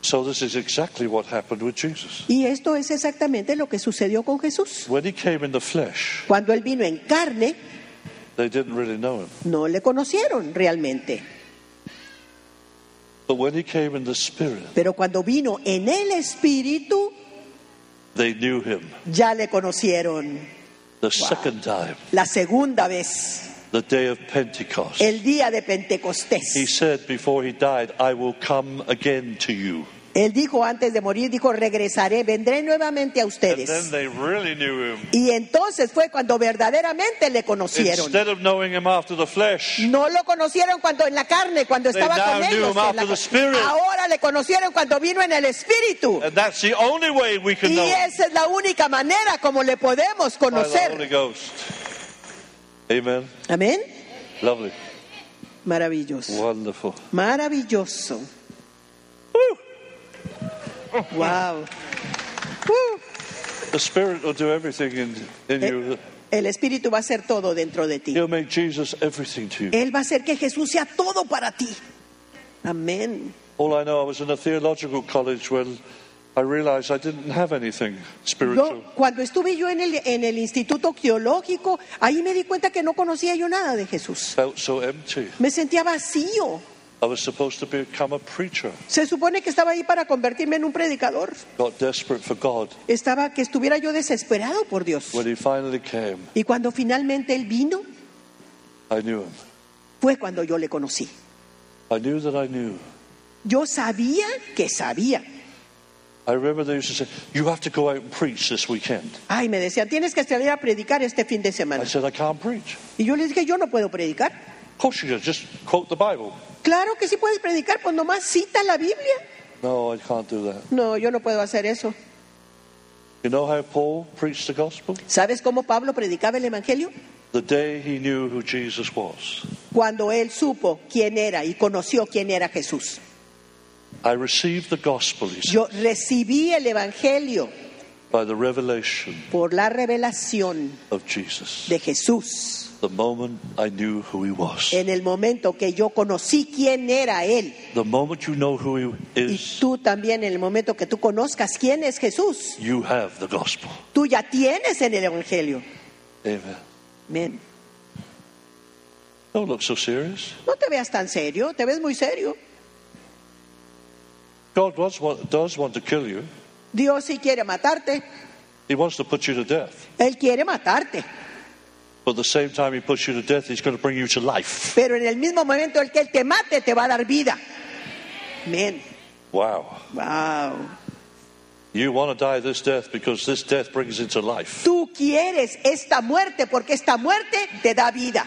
So this is exactly what happened with Jesus. y esto es exactamente lo que sucedió con Jesús. When he came in the flesh, Cuando él vino en carne, they didn't really know him. no le conocieron realmente, But when he came in the spirit, pero cuando vino en el Espíritu, they knew him. ya le conocieron. The second time, La segunda vez, the day of Pentecost, el día de Pentecostés. he said before he died, I will come again to you. Él dijo antes de morir, dijo, regresaré, vendré nuevamente a And then ustedes. they really knew him. Y entonces fue cuando verdaderamente le conocieron. Instead of knowing him after the flesh, No lo conocieron cuando en la carne, cuando They estaba now con knew ellos. him after the Spirit. Ahora le conocieron cuando vino en el Espíritu. and that's the only way we can Y know him. esa es la única manera como le podemos by the Holy conocer. Ghost. Amen. Amén. Lovely. Maravilloso. Wonderful. Maravilloso. Wow. The Spirit will do everything in, in you. El Espíritu va a hacer todo dentro de ti. He'll make Jesus everything to you. Él va a hacer que Jesús sea todo para ti. Amén. All I know, I was in a theological college when I realized I didn't have anything spiritual. Yo, cuando estuve yo en el, en el Instituto Teológico, ahí me di cuenta que no conocía yo nada de Jesús. Felt so empty. Me sentía vacío. I was supposed to become a preacher. Se supone que estaba ahí para convertirme en un predicador. Got desperate for God. Estaba que estuviera yo desesperado por Dios. When He finally came, Y cuando finalmente Él vino, I knew Him. fue cuando yo le conocí. I knew that I knew. Yo sabía que sabía. I remember they used to say, You have to go out and preach this weekend. Ay, me decían, tienes que salir a predicar este fin de semana. I said, I can't preach. Y yo les dije, yo no puedo predicar. Of course you can. Just quote the Bible. Claro que sí puedes predicar, pues nomás cita la Biblia. No, I can't do that. No, yo no puedo hacer eso. You know how Paul preached the gospel? ¿Sabes cómo Pablo predicaba el Evangelio? The day he knew who Jesus was. Cuando él supo quién era y conoció quién era Jesús. I received the gospel, he Yo recibí el Evangelio by the revelation por la revelación of Jesus. de Jesús. The moment I knew who he was. En el momento que yo conocí quién era Él. The moment you know who he Y is, tú también, en el momento que tú conozcas quién es Jesús, you have the gospel. tú ya tienes en el Evangelio. Amen. Amén. Don't look so serious. No te veas tan serio, te ves muy serio. God does want, does want to kill you. Dios sí quiere matarte. He wants to put you to death. Él quiere matarte. Pero en el mismo momento el que Él te mate te va a dar vida. Amén. Wow. Wow. You want to die this death because this death brings into life. Tú quieres esta muerte porque esta muerte te da vida.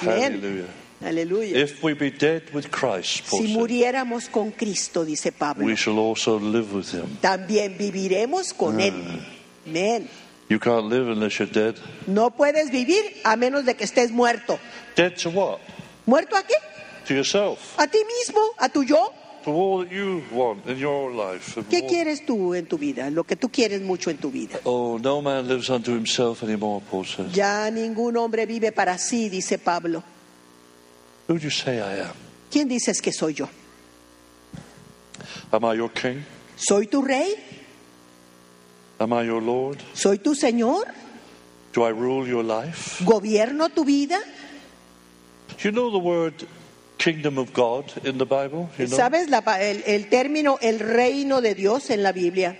Amén. Hallelujah. Aleluya. If we be dead with Christ, Paul Si muriéramos con Cristo, dice Pablo, we shall also live with him. también viviremos con Él. Amén. You can't live unless you're dead. No puedes vivir a menos de que estés muerto. Dead to what? ¿Muerto a qué? To yourself. ¿A ti mismo? ¿A tu yo? To all that you want in your life. ¿Qué quieres tú en tu vida? Lo que tú quieres mucho en tu vida. Oh, no man lives unto himself anymore, Paul says. Ya ningún hombre vive para sí, dice Pablo. Who do you say I am? ¿Quién dices que soy yo? Am I your king? ¿Soy tu rey? Am I your Lord? ¿Soy tu Señor? Do I rule your life? ¿Gobierno tu vida? Do you know the word kingdom of God in the Bible? You know? ¿Sabes la el, el término el reino de Dios en la Biblia?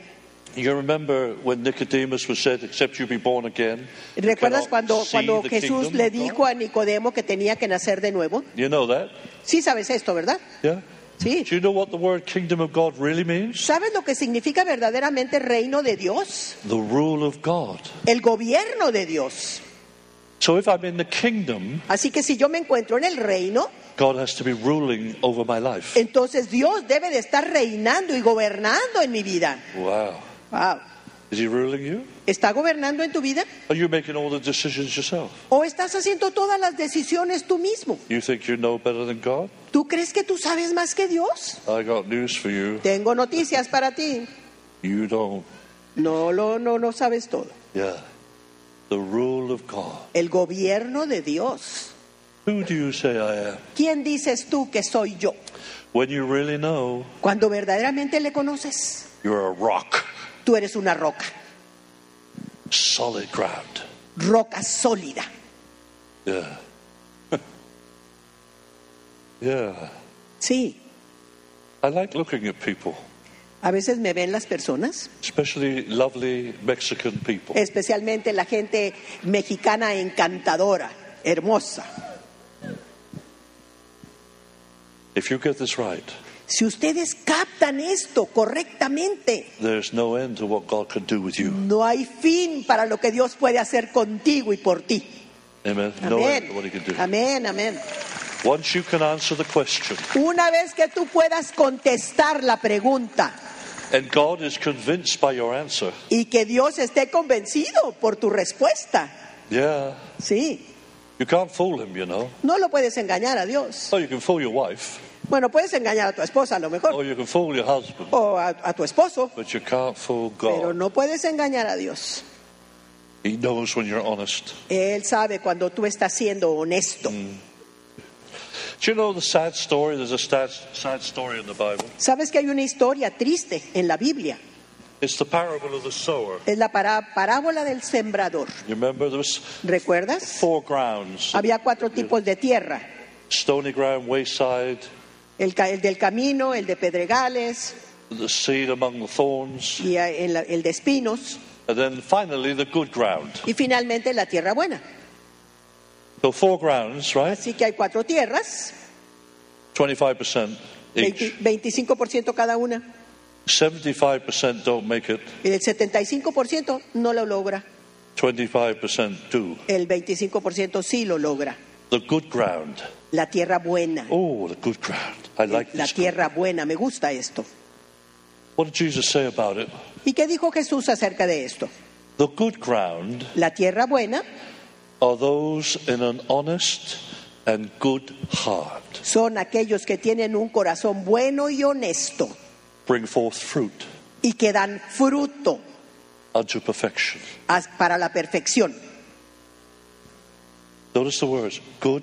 You remember when Nicodemus was said, except you be born again. you ¿Recuerdas cuando, cuando Jesús le dijo a Nicodemo que tenía que nacer de nuevo? You know that? Sí sabes esto, ¿verdad? Yeah? Sí. Do you know what the word kingdom of God really means? ¿Sabes lo que significa verdaderamente reino de Dios? The rule of God. El gobierno de Dios. So if I'm in the kingdom, Así que si yo me encuentro en el reino, God has to be ruling over my life. entonces Dios debe de estar reinando y gobernando en mi vida. Wow. Wow. Is he ruling you? ¿Está gobernando en tu vida? Are you making all the decisions yourself? ¿O estás haciendo todas las decisiones tú mismo? You think you know better than God? ¿Tú crees que tú sabes más que Dios? I got news for you. Tengo noticias para ti. You don't. No, lo, no, no sabes todo. Yeah. The rule of God. El gobierno de Dios. Who do you say I am? ¿Quién dices tú que soy yo? When you really know Cuando verdaderamente le conoces, you're a rock, tú eres una roca, solid ground. roca sólida. Yeah. Yeah. Sí, I like looking at people, a veces me ven las personas, especially lovely Mexican people. especialmente la gente mexicana encantadora, hermosa. If you get this right, Si ustedes captan esto correctamente, there's no end to what God can do with you. no hay fin para lo que Dios puede hacer contigo y por ti. Amen. No end to what He Amén. can do. Amén, amén. Once you can answer the question, Una vez que tú puedas contestar la pregunta and God is convinced by your answer, y que Dios esté convencido por tu respuesta, yeah, sí, you can't fool Him, you know. no lo puedes engañar a Dios. Oh, you can fool your wife, Bueno, puedes engañar a tu esposa a lo mejor, or you can fool your husband, o a, a tu esposo, but you can't fool pero God. no puedes engañar a Dios. He knows when you're honest. Él sabe cuando tú estás siendo honesto. Sabes que hay una historia triste en la Biblia. It's the parable of the sower. Es la pará- parábola del sembrador. You remember there was ¿Recuerdas? four grounds: Había cuatro tipos de tierra. stony ground, wayside, El, del camino, el de pedregales the seed among the thorns, y eh, el, el de espinos. and then finally the good ground. Y finalmente la tierra buena. So four grounds, right? Así que hay cuatro tierras, 25% 20 each. 25% cada una. 75% don't make it. El 75% no lo logra. 25% do. El 25% sí lo logra. The good ground. La tierra buena. Oh, the good ground. I like La this. tierra buena, me gusta esto. What did Jesus say about it? ¿Y qué dijo Jesús acerca de esto? The good ground La tierra buena are those in an honest and good heart. son aquellos que tienen un corazón bueno y honesto Bring forth fruit y que dan fruto unto perfection. as- para la perfección. Notice the words good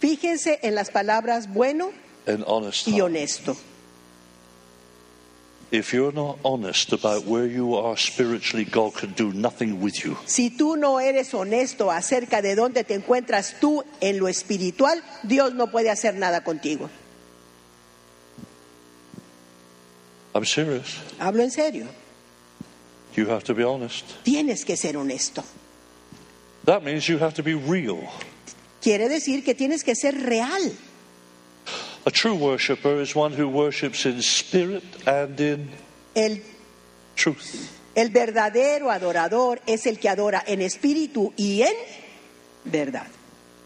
Fíjense en las palabras bueno and honest. y honesto. If you're not honest about where you are spiritually, God can do nothing with you. Si tú no eres honesto acerca de dónde te encuentras tú en lo espiritual, Dios no puede hacer nada contigo. I'm serious. Hablo en serio. You have to be honest. Tienes que ser honesto. That means you have to be real. Quiere decir que tienes que ser real. A true worshiper is one who worships in spirit and in El truth. El verdadero adorador es el que adora en espíritu y en verdad.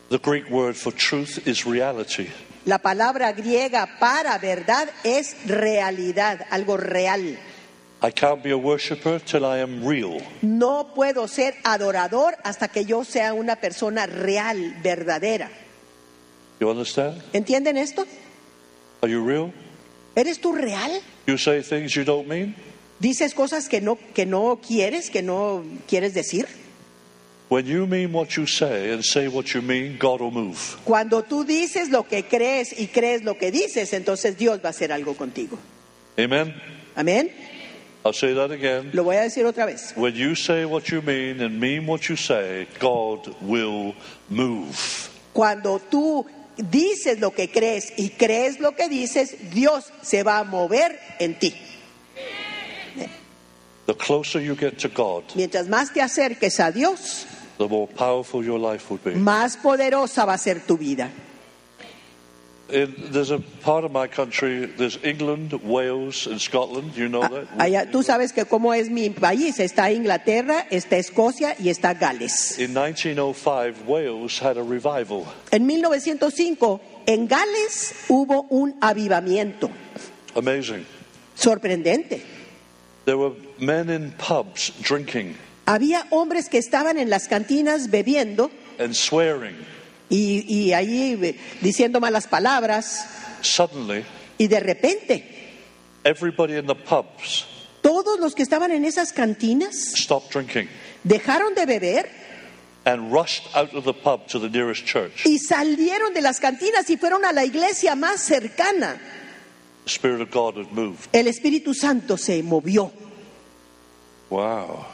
The Greek word for truth is reality. La palabra griega para verdad es realidad, algo real. I can't be a worshiper till I am real. No puedo ser adorador hasta que yo sea una persona real, verdadera. You understand? ¿Entienden esto? Are you real? ¿Eres tú real? You say things you don't mean? ¿Dices cosas que no, que no quieres, que no quieres decir? When you mean what you say and say what you mean, God will move. Cuando tú dices lo que crees y crees lo que dices, entonces Dios va a hacer algo contigo. Amen? Amén. I'll say that again. Lo voy a decir otra vez. When you say what you mean and mean what you say, God will move. Cuando tú dices lo que crees y crees lo que dices, Dios se va a mover en ti. The closer you get to God, Mientras más te acerques a Dios, the more powerful your life will be. más poderosa va a ser tu vida. Tú sabes que cómo es mi país, está Inglaterra, está Escocia y está Gales. In 1905, Wales had a revival. En 1905, en Gales hubo un avivamiento Amazing. sorprendente. There were men in pubs drinking Había hombres que estaban en las cantinas bebiendo and swearing. Y, y ahí eh, diciendo malas palabras Suddenly, y de repente everybody in the pubs todos los que estaban en esas cantinas stopped drinking dejaron de beber and rushed out of the pub to the nearest church. y salieron de las cantinas y fueron a la iglesia más cercana. The Spirit of God had moved. El Espíritu Santo se movió. Wow.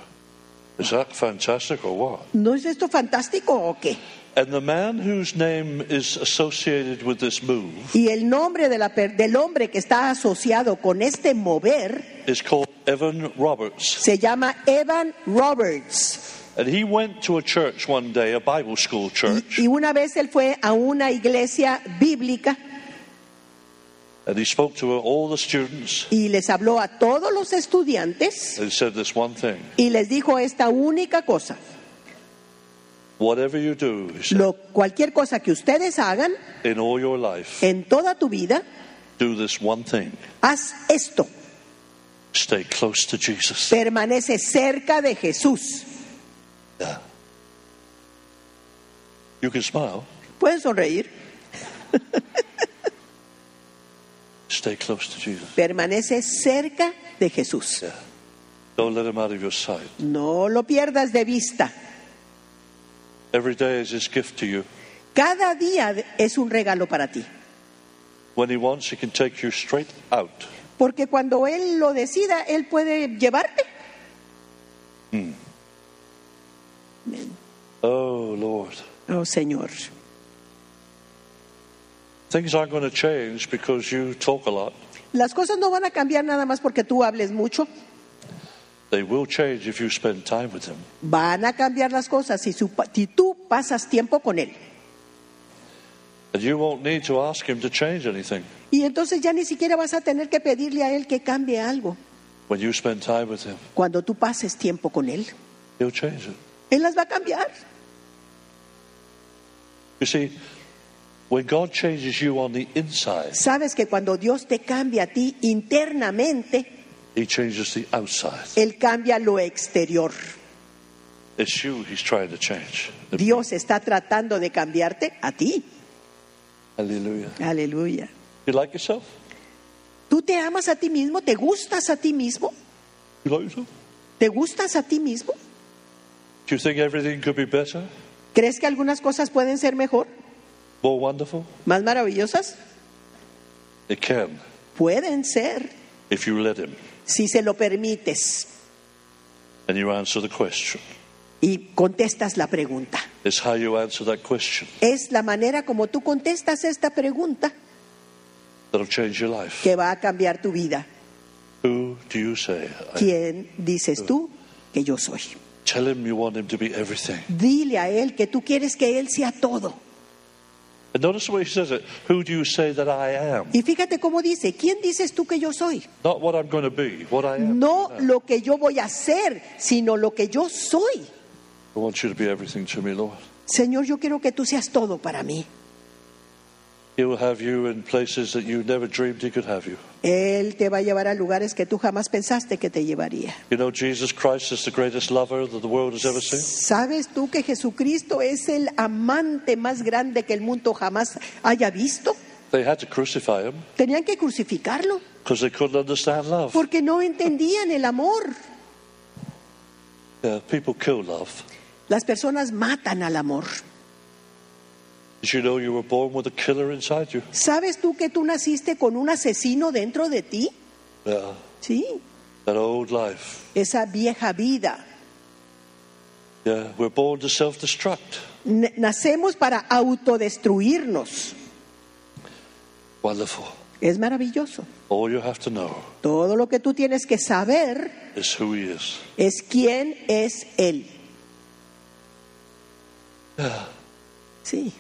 Is that fantastic or what? ¿No es esto fantástico o qué? And the man whose name is associated with this move Y el nombre de la del hombre que está asociado con este mover is called Evan Roberts. se llama Evan Roberts. And he went to a church one day, a Bible school Y, church, y una vez él fue a una iglesia bíblica and he spoke to all the students y les habló a todos los estudiantes and said this one thing y les dijo esta única cosa. Whatever you do, he said, Lo, cualquier cosa que ustedes hagan in all your life, en toda tu vida, do this one thing haz esto. stay close to Jesus. Permanece cerca de Jesús. Yeah. You can smile, Pueden sonreír. stay close to Jesus. Permanece cerca de Jesús. Yeah. Don't let him out of your sight. No lo pierdas de vista. Every day is his gift to you. Cada día es un regalo para ti. When he wants, he can take you straight out. Porque cuando Él lo decida, Él puede llevarte. Oh, Lord. Oh Señor. Things aren't going to change because you talk a lot. Las cosas no van a cambiar nada más porque tú hables mucho. They will change if you spend time with him. Van a cambiar las cosas si, su- si tú pasas tiempo con Él. And you won't need to ask him to change anything. Y entonces ya ni siquiera vas a tener que pedirle a Él que cambie algo. When you spend time with him, Cuando tú pases tiempo con Él, he'll change it. Él las va a cambiar. You see, when God changes you on the inside, Sabes que cuando Dios te cambia a ti internamente, he changes the outside. Él cambia lo exterior. It's you he's trying to change. Dios está tratando de cambiarte a ti. Hallelujah. Aleluya. You like yourself? ¿Tú te amas a ti mismo? ¿Te gustas a ti mismo? You like yourself? ¿Te gustas a ti mismo? Do you think everything could be better? ¿Crees que algunas cosas pueden ser mejor? More wonderful? ¿Más maravillosas? It can, Pueden ser, if you let him. Si se lo permites And you answer the question. y contestas la pregunta. It's how you answer that question Es la manera como tú contestas esta pregunta that'll change your life. que va a cambiar tu vida. Who do you say? I- ¿Quién dices tú que yo soy? Tell him you want him to be everything. Dile a Él que tú quieres que Él sea todo. Notice the way he says it. Who do you say that I am? Y fíjate cómo dice, ¿quién dices tú que yo soy? Not what I'm going to be, what I am. No lo que yo voy a hacer, sino lo que yo soy. I want you to be everything to me, Lord. Señor, yo quiero que tú seas todo para mí. Él te va a llevar a lugares que tú jamás pensaste que te llevaría. You know, Jesus Christ is the greatest lover that the world has ever seen. ¿Sabes tú que Jesucristo es el amante más grande que el mundo jamás haya visto? They had to crucify him Tenían que crucificarlo because they couldn't understand love. porque no entendían el amor. Yeah, people kill love. Las personas matan al amor. Did you know you were born with a killer inside you? ¿Sabes tú que tú naciste con un asesino dentro de ti? Yeah, Sí, that old life. esa vieja vida. Yeah, we're born to nacemos para autodestruirnos. Wonderful. Es maravilloso. All you have to know Todo lo que tú tienes que saber is who he is. es quién es Él. Sí.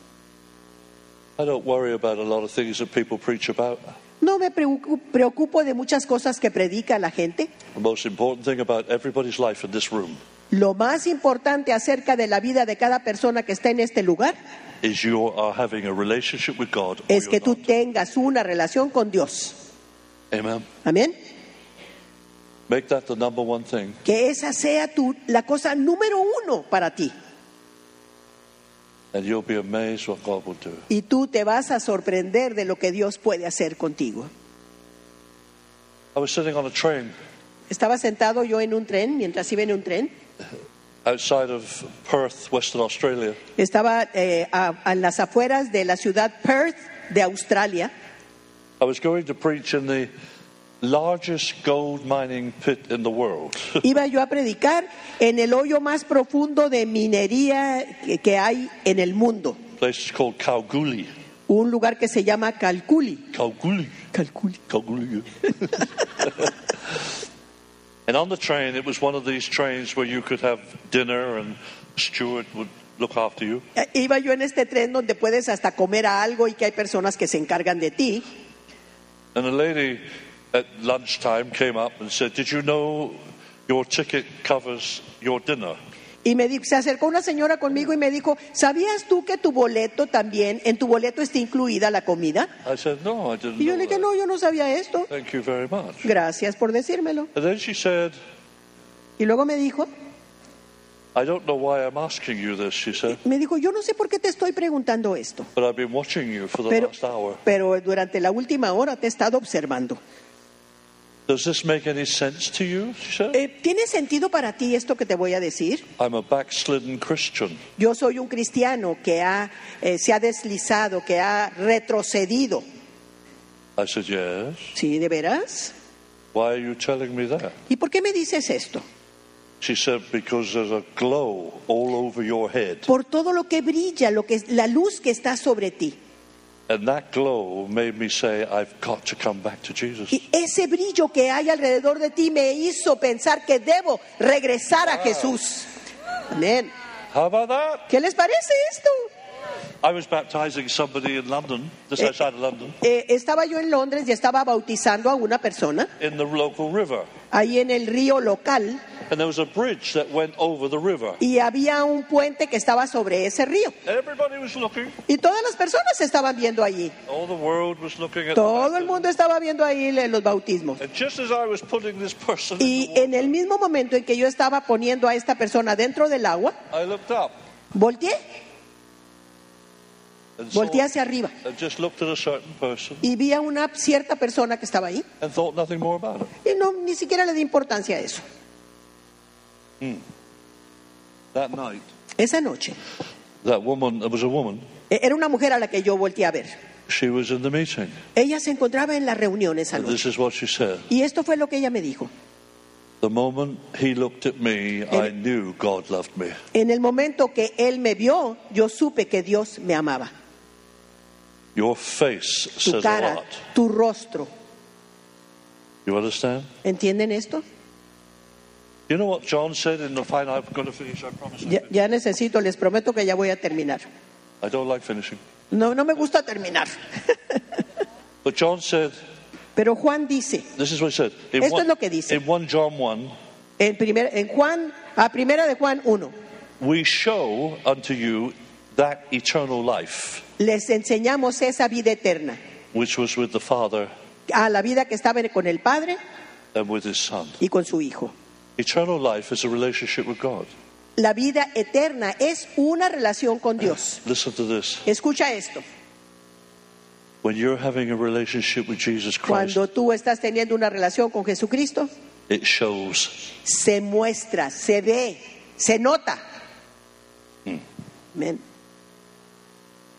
No me preocu- preocupo de muchas cosas que predica la gente. The most important thing about everybody's life in this room Lo más importante acerca de la vida de cada persona que está en este lugar is you are having a relationship with God. es que tú not. tengas una relación con Dios. Amen. Amén. Make that the number one thing. Que esa sea tu, la cosa número uno para ti. And you'll be amazed what God will do. Y tú te vas a sorprender de lo que Dios puede hacer contigo. I was sitting on a train Estaba sentado yo en un tren, mientras iba en un tren. outside of Perth, Western Australia. Estaba eh, a, a las afueras de la ciudad Perth de Australia. I was going to preach in the largest gold mining pit in the world. *laughs* Iba yo a predicar en el hoyo más profundo de minería que, que hay en el mundo. place is called Kalgoorlie. Un lugar que se llama. Kalgoorlie. Calculi. Kalgoorlie. *laughs* and on the train, it was one of these trains where you could have dinner and steward would look after you. Eh, Iba yo en este tren donde puedes hasta comer a algo y que hay personas que se encargan de ti. And a lady at lunchtime came up and said, Did you know your ticket covers your dinner? Y me di- se acercó una señora conmigo y me dijo, ¿sabías tú que tu boleto también, en tu boleto está incluida la comida? I said, No, I didn't. Y yo le dije, no, yo no sabía esto. Thank you very much. Gracias por decírmelo. And then she said, Y luego me dijo, I don't know why I'm asking you this, she said, me dijo, yo no sé por qué te estoy preguntando esto, but I've been watching you for the pero, last hour. pero durante la última hora te he estado observando. Does this make any sense to you? She said, Eh, ¿Tiene sentido para ti esto que te voy a decir? I'm a backslidden Christian. Yo soy un cristiano que ha, eh, se ha deslizado, que ha retrocedido. I said, Yes. ¿Sí, de veras? Why are you telling me that? ¿Y por qué me dices esto? She said, Because there's a glow all over your head. Por todo lo que brilla, lo que la luz que está sobre ti. Y ese brillo que hay alrededor de ti me hizo pensar que debo regresar a Jesús. Amén. ¿Qué les parece esto? I was baptizing somebody in London, just outside of London, Eh, estaba yo en Londres y estaba bautizando a una persona in the local river. ahí en el río local And there was a bridge that went over the river. y había un puente que estaba sobre ese río. Everybody was looking. Y todas las personas estaban viendo allí. All the world was looking at Todo el mundo estaba viendo ahí le- los bautismos. And just as I was putting this person in Y the en el mismo momento en que yo estaba poniendo a esta persona dentro del agua, water, I looked up volteé, volteé hacia arriba y vi a una cierta persona que estaba ahí y no ni siquiera le di importancia a eso. That night, Esa noche that woman, was a woman, e- era una mujer a la que yo volteé a ver. she was in the meeting. Ella se encontraba en la reunión esa And this noche is what she said. y esto fue lo que ella me dijo. The moment he looked at me, I knew God loved me. En el momento que él me vio, yo supe que Dios me amaba. Your face Tu says a cara, lot. tu rostro. You understand? ¿Entienden esto? You know what John said in the final, I'm going to finish, I promise. Ya, ya necesito, les prometo que ya voy a terminar. I don't like finishing. No, no me gusta terminar. *laughs* But John said, Pero Juan dice, this is what he said. In Esto one, es lo que dice. In 1 John 1, en, primer, en Juan, a primera de Juan 1, we show unto you that eternal life les enseñamos esa vida eterna, which was with the Father a la vida que estaba con el Padre and with his Son. y con su Hijo. Eternal life is a relationship with God. La vida eterna es una relación con Dios. Listen to this. Escucha esto. When you're having a relationship with Jesus Christ, Cuando tú estás teniendo una relación con Jesucristo, it shows. se muestra, se ve, se nota. Amén.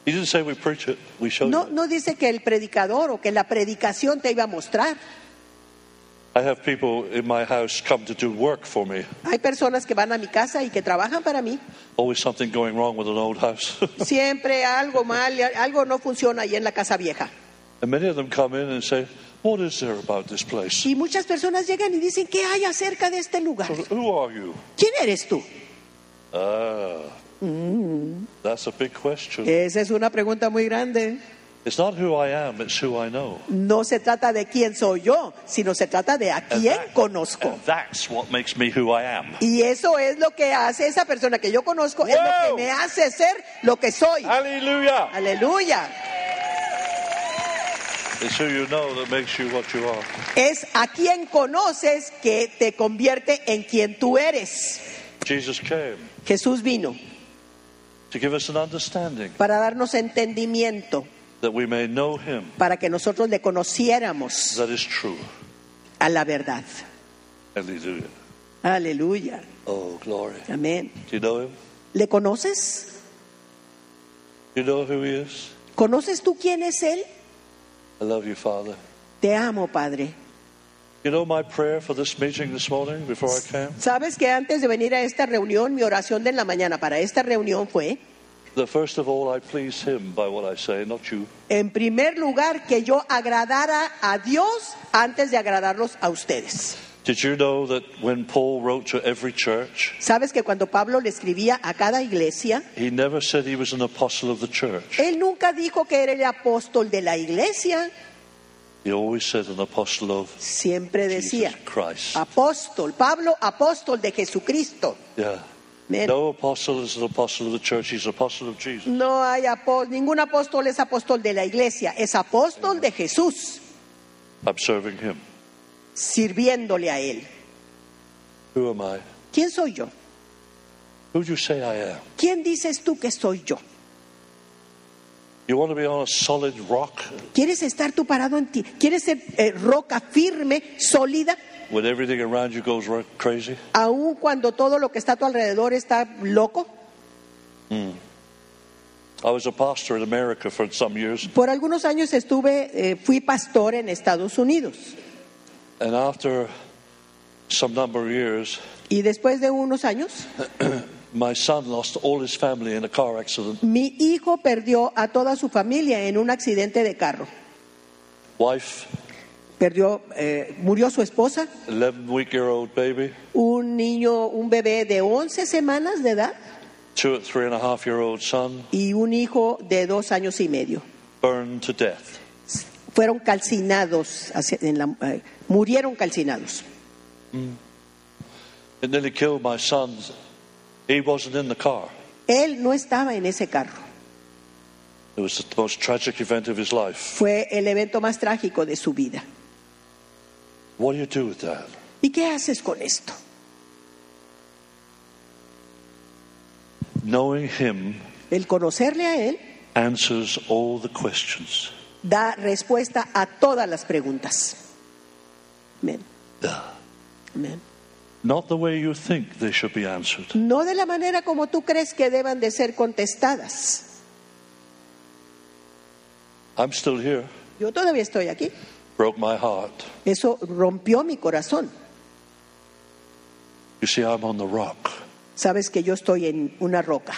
He didn't say we preach it, we show No, you. no dice que el predicador o que la predicación te iba a mostrar. I have people in my house come to do work for me. Hay personas que van a mi casa y que trabajan para mí. Always something going wrong with an old house. *laughs* Siempre algo mal, algo no funciona ahí en la casa vieja. and many of them come in and say, What is there about this place? Y muchas personas llegan y dicen, ¿qué hay acerca de este lugar? Who are you? ¿Quién eres tú? Ah, that's a big question. Esa es una pregunta muy grande. It's not who I am, it's who I know. No se trata de quién soy yo, sino se trata de a quién that- conozco. and that's what makes me who I am. Y eso es lo que hace esa persona que yo conozco, es lo que me hace ser lo que soy. Aleluya. It's who you know that makes you what you are. Es a quien conoces que te convierte en quien tú eres. Jesus came Jesús vino to give us an understanding para darnos entendimiento, that we may know him para que nosotros le conociéramos that is true. a la verdad. Hallelujah. Aleluya. Oh, glory. Amén. Do you know him? ¿Le conoces? You know who he is? ¿Conoces tú quién es Él? I love you, Father. Te amo, Padre. ¿Sabes que antes de venir a esta reunión, mi oración de la mañana para esta reunión fue, That first of all, I please him by what I say, not you. en primer lugar, que yo agradara a Dios antes de agradarlos a ustedes? Did you know that when Paul wrote to every church, ¿Sabes que cuando Pablo le escribía a cada iglesia, he never said he was an apostle of the church? él nunca dijo que era el apóstol de la iglesia, siempre decía, apóstol, Pablo, apóstol de Jesucristo. Yeah. No apostle is an apostle of the church, he's an apostle of Jesus. No hay apó- ningún apóstol es apóstol de la iglesia, es apóstol de Jesús, I'm serving him. sirviéndole a él. Who am I? ¿Quién soy yo? Who do you say I am? ¿Quién dices tú que soy yo? You want to be on a solid rock ¿Quieres estar tú parado en ti? ¿Quieres ser eh, roca firme, sólida, when everything around you goes crazy? aun cuando todo lo que está a tu alrededor está loco? I was a pastor in America for some years, Por algunos años estuve, eh, fui pastor en Estados Unidos and after some number of years, y después de unos años *clears throat* my son lost all his family in a car accident. mi hijo perdió a toda su familia en un accidente de carro. Wife, Perdió, eh, murió su esposa, 11 week year old baby, un niño, un bebé de 11 semanas de edad two three and a half year old son, y un hijo de dos años y medio. burned to death. Fueron calcinados, hacia- en la- eh, murieron calcinados. It nearly killed my son. He wasn't in the car. Él no estaba en ese carro. It was the most tragic event of his life. Fue el evento más trágico de su vida. What do you do with that? ¿Y qué haces con esto? Knowing him El conocerle a Él answers all the questions. da respuesta a todas las preguntas. Amén. Amén. Not the way you think they should be answered. No de la manera como tú crees que deban de ser contestadas. I'm still here. Yo todavía estoy aquí. Broke my heart. Eso rompió mi corazón. You see, I'm on the rock. Sabes que yo estoy en una roca.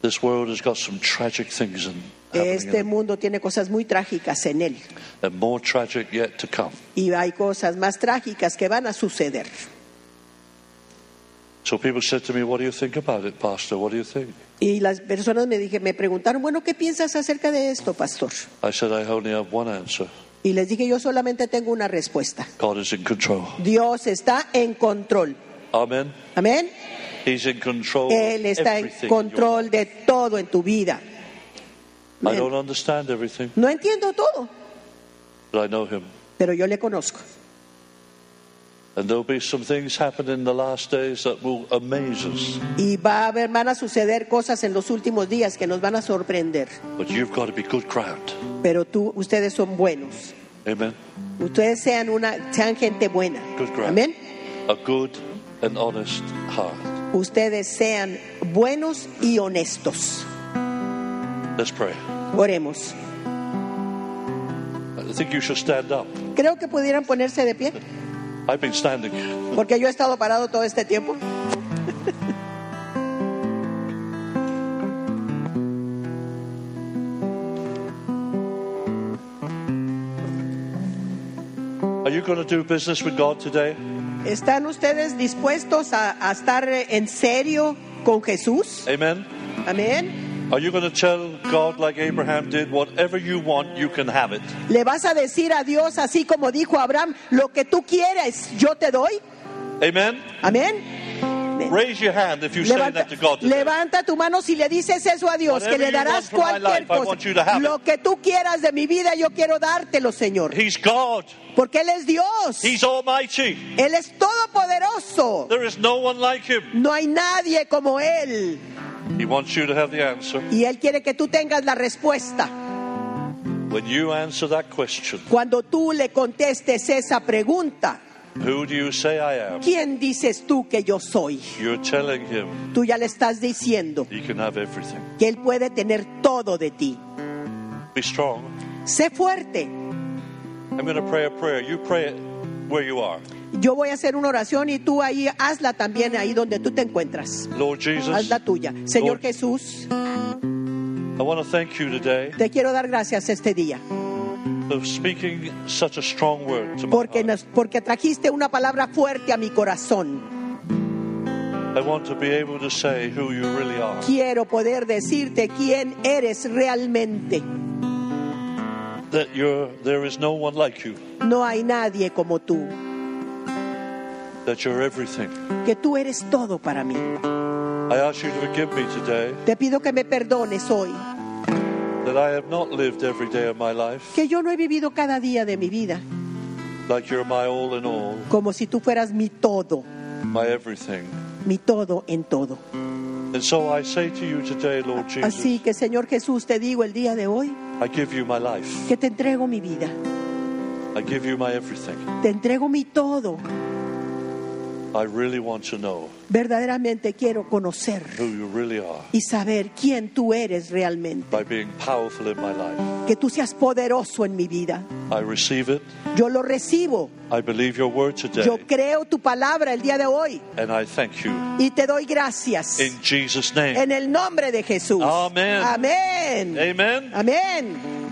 This world has got some tragic things in, Este mundo tiene cosas muy trágicas en él. and more tragic yet to come. Y hay cosas más trágicas que van a suceder. Y las personas me, dije, me preguntaron, bueno, ¿qué piensas acerca de esto, pastor? I said, I only have one answer Y les dije, yo solamente tengo una respuesta. God is in control. Dios está en control. Amen. Amén. He's in control. Él está en control de todo en tu vida. I don't understand everything, No entiendo todo, but I know Him. pero yo le conozco. Y va a haber, van a suceder cosas en los últimos días que nos van a sorprender. But you've got to be good ground. Pero tú, ustedes son buenos. Amen. Ustedes sean una, sean gente buena. Amén. A good and honest heart. Ustedes sean buenos y honestos. Let's pray. Oremos. I think you should stand up. Creo que pudieran ponerse de pie, I've been standing. porque yo he estado parado todo este tiempo. Are you going to do business with God today? ¿Están ustedes dispuestos a, a estar en serio con Jesús? Amen. Amén. Are you going to tell God, like Abraham did, whatever you want, you can have it? ¿Le vas a decir a Dios, así como dijo Abraham, lo que tú quieres, yo te doy? Amen. Amén. Raise your hand if you say Levanta, that to God today. levanta tu mano si le dices eso a Dios, que Whatever le you darás cualquier life, cosa. Lo que tú quieras de mi vida, yo quiero dártelo, Señor. He's God. Porque Él es Dios. He's almighty. Él es todopoderoso. There is no one like him. No hay nadie como Él. He wants you to have the answer. Y Él quiere que tú tengas la respuesta. When you answer that question, Cuando tú le contestes esa pregunta, who do you say I am? ¿quién dices tú que yo soy? You're telling him Tú ya le estás diciendo he can have everything. que Él puede tener todo de ti. Be strong. Sé fuerte. I'm going to pray a prayer. You pray it where you are. Yo voy a hacer una oración y tú ahí hazla también ahí donde tú te encuentras. Lord Jesus, Hazla tuya. Señor Lord- Jesús, I want to thank you today te quiero dar gracias este día speaking such a strong word to my porque, nos- porque trajiste una palabra fuerte a mi corazón. I want to be able to say who you really are. Quiero poder decirte quién eres realmente. That you're, there is no one like you. No hay nadie como tú, That you're everything. que tú eres todo para mí. I ask you to forgive me today Te pido que me perdones hoy, that I have not lived every day of my life que yo no he vivido cada día de mi vida like you're my all in all, como si tú fueras mi todo, my everything. mi todo en todo. And so I say to you today, Lord Jesus, Así que Señor Jesús, te digo el día de hoy I give you my life. que te entrego mi vida, I give you my everything. te entrego mi todo. I really want to know Verdaderamente quiero conocer who you really are y saber quién tú eres realmente. by being powerful in my life. Que tú seas poderoso en mi vida. I receive it. Yo lo recibo. I believe your word today. Yo creo tu palabra el día de hoy And I thank you. y te doy gracias. In Jesus' name. En el nombre de Jesús. Amén. Amén. Amen. Amén.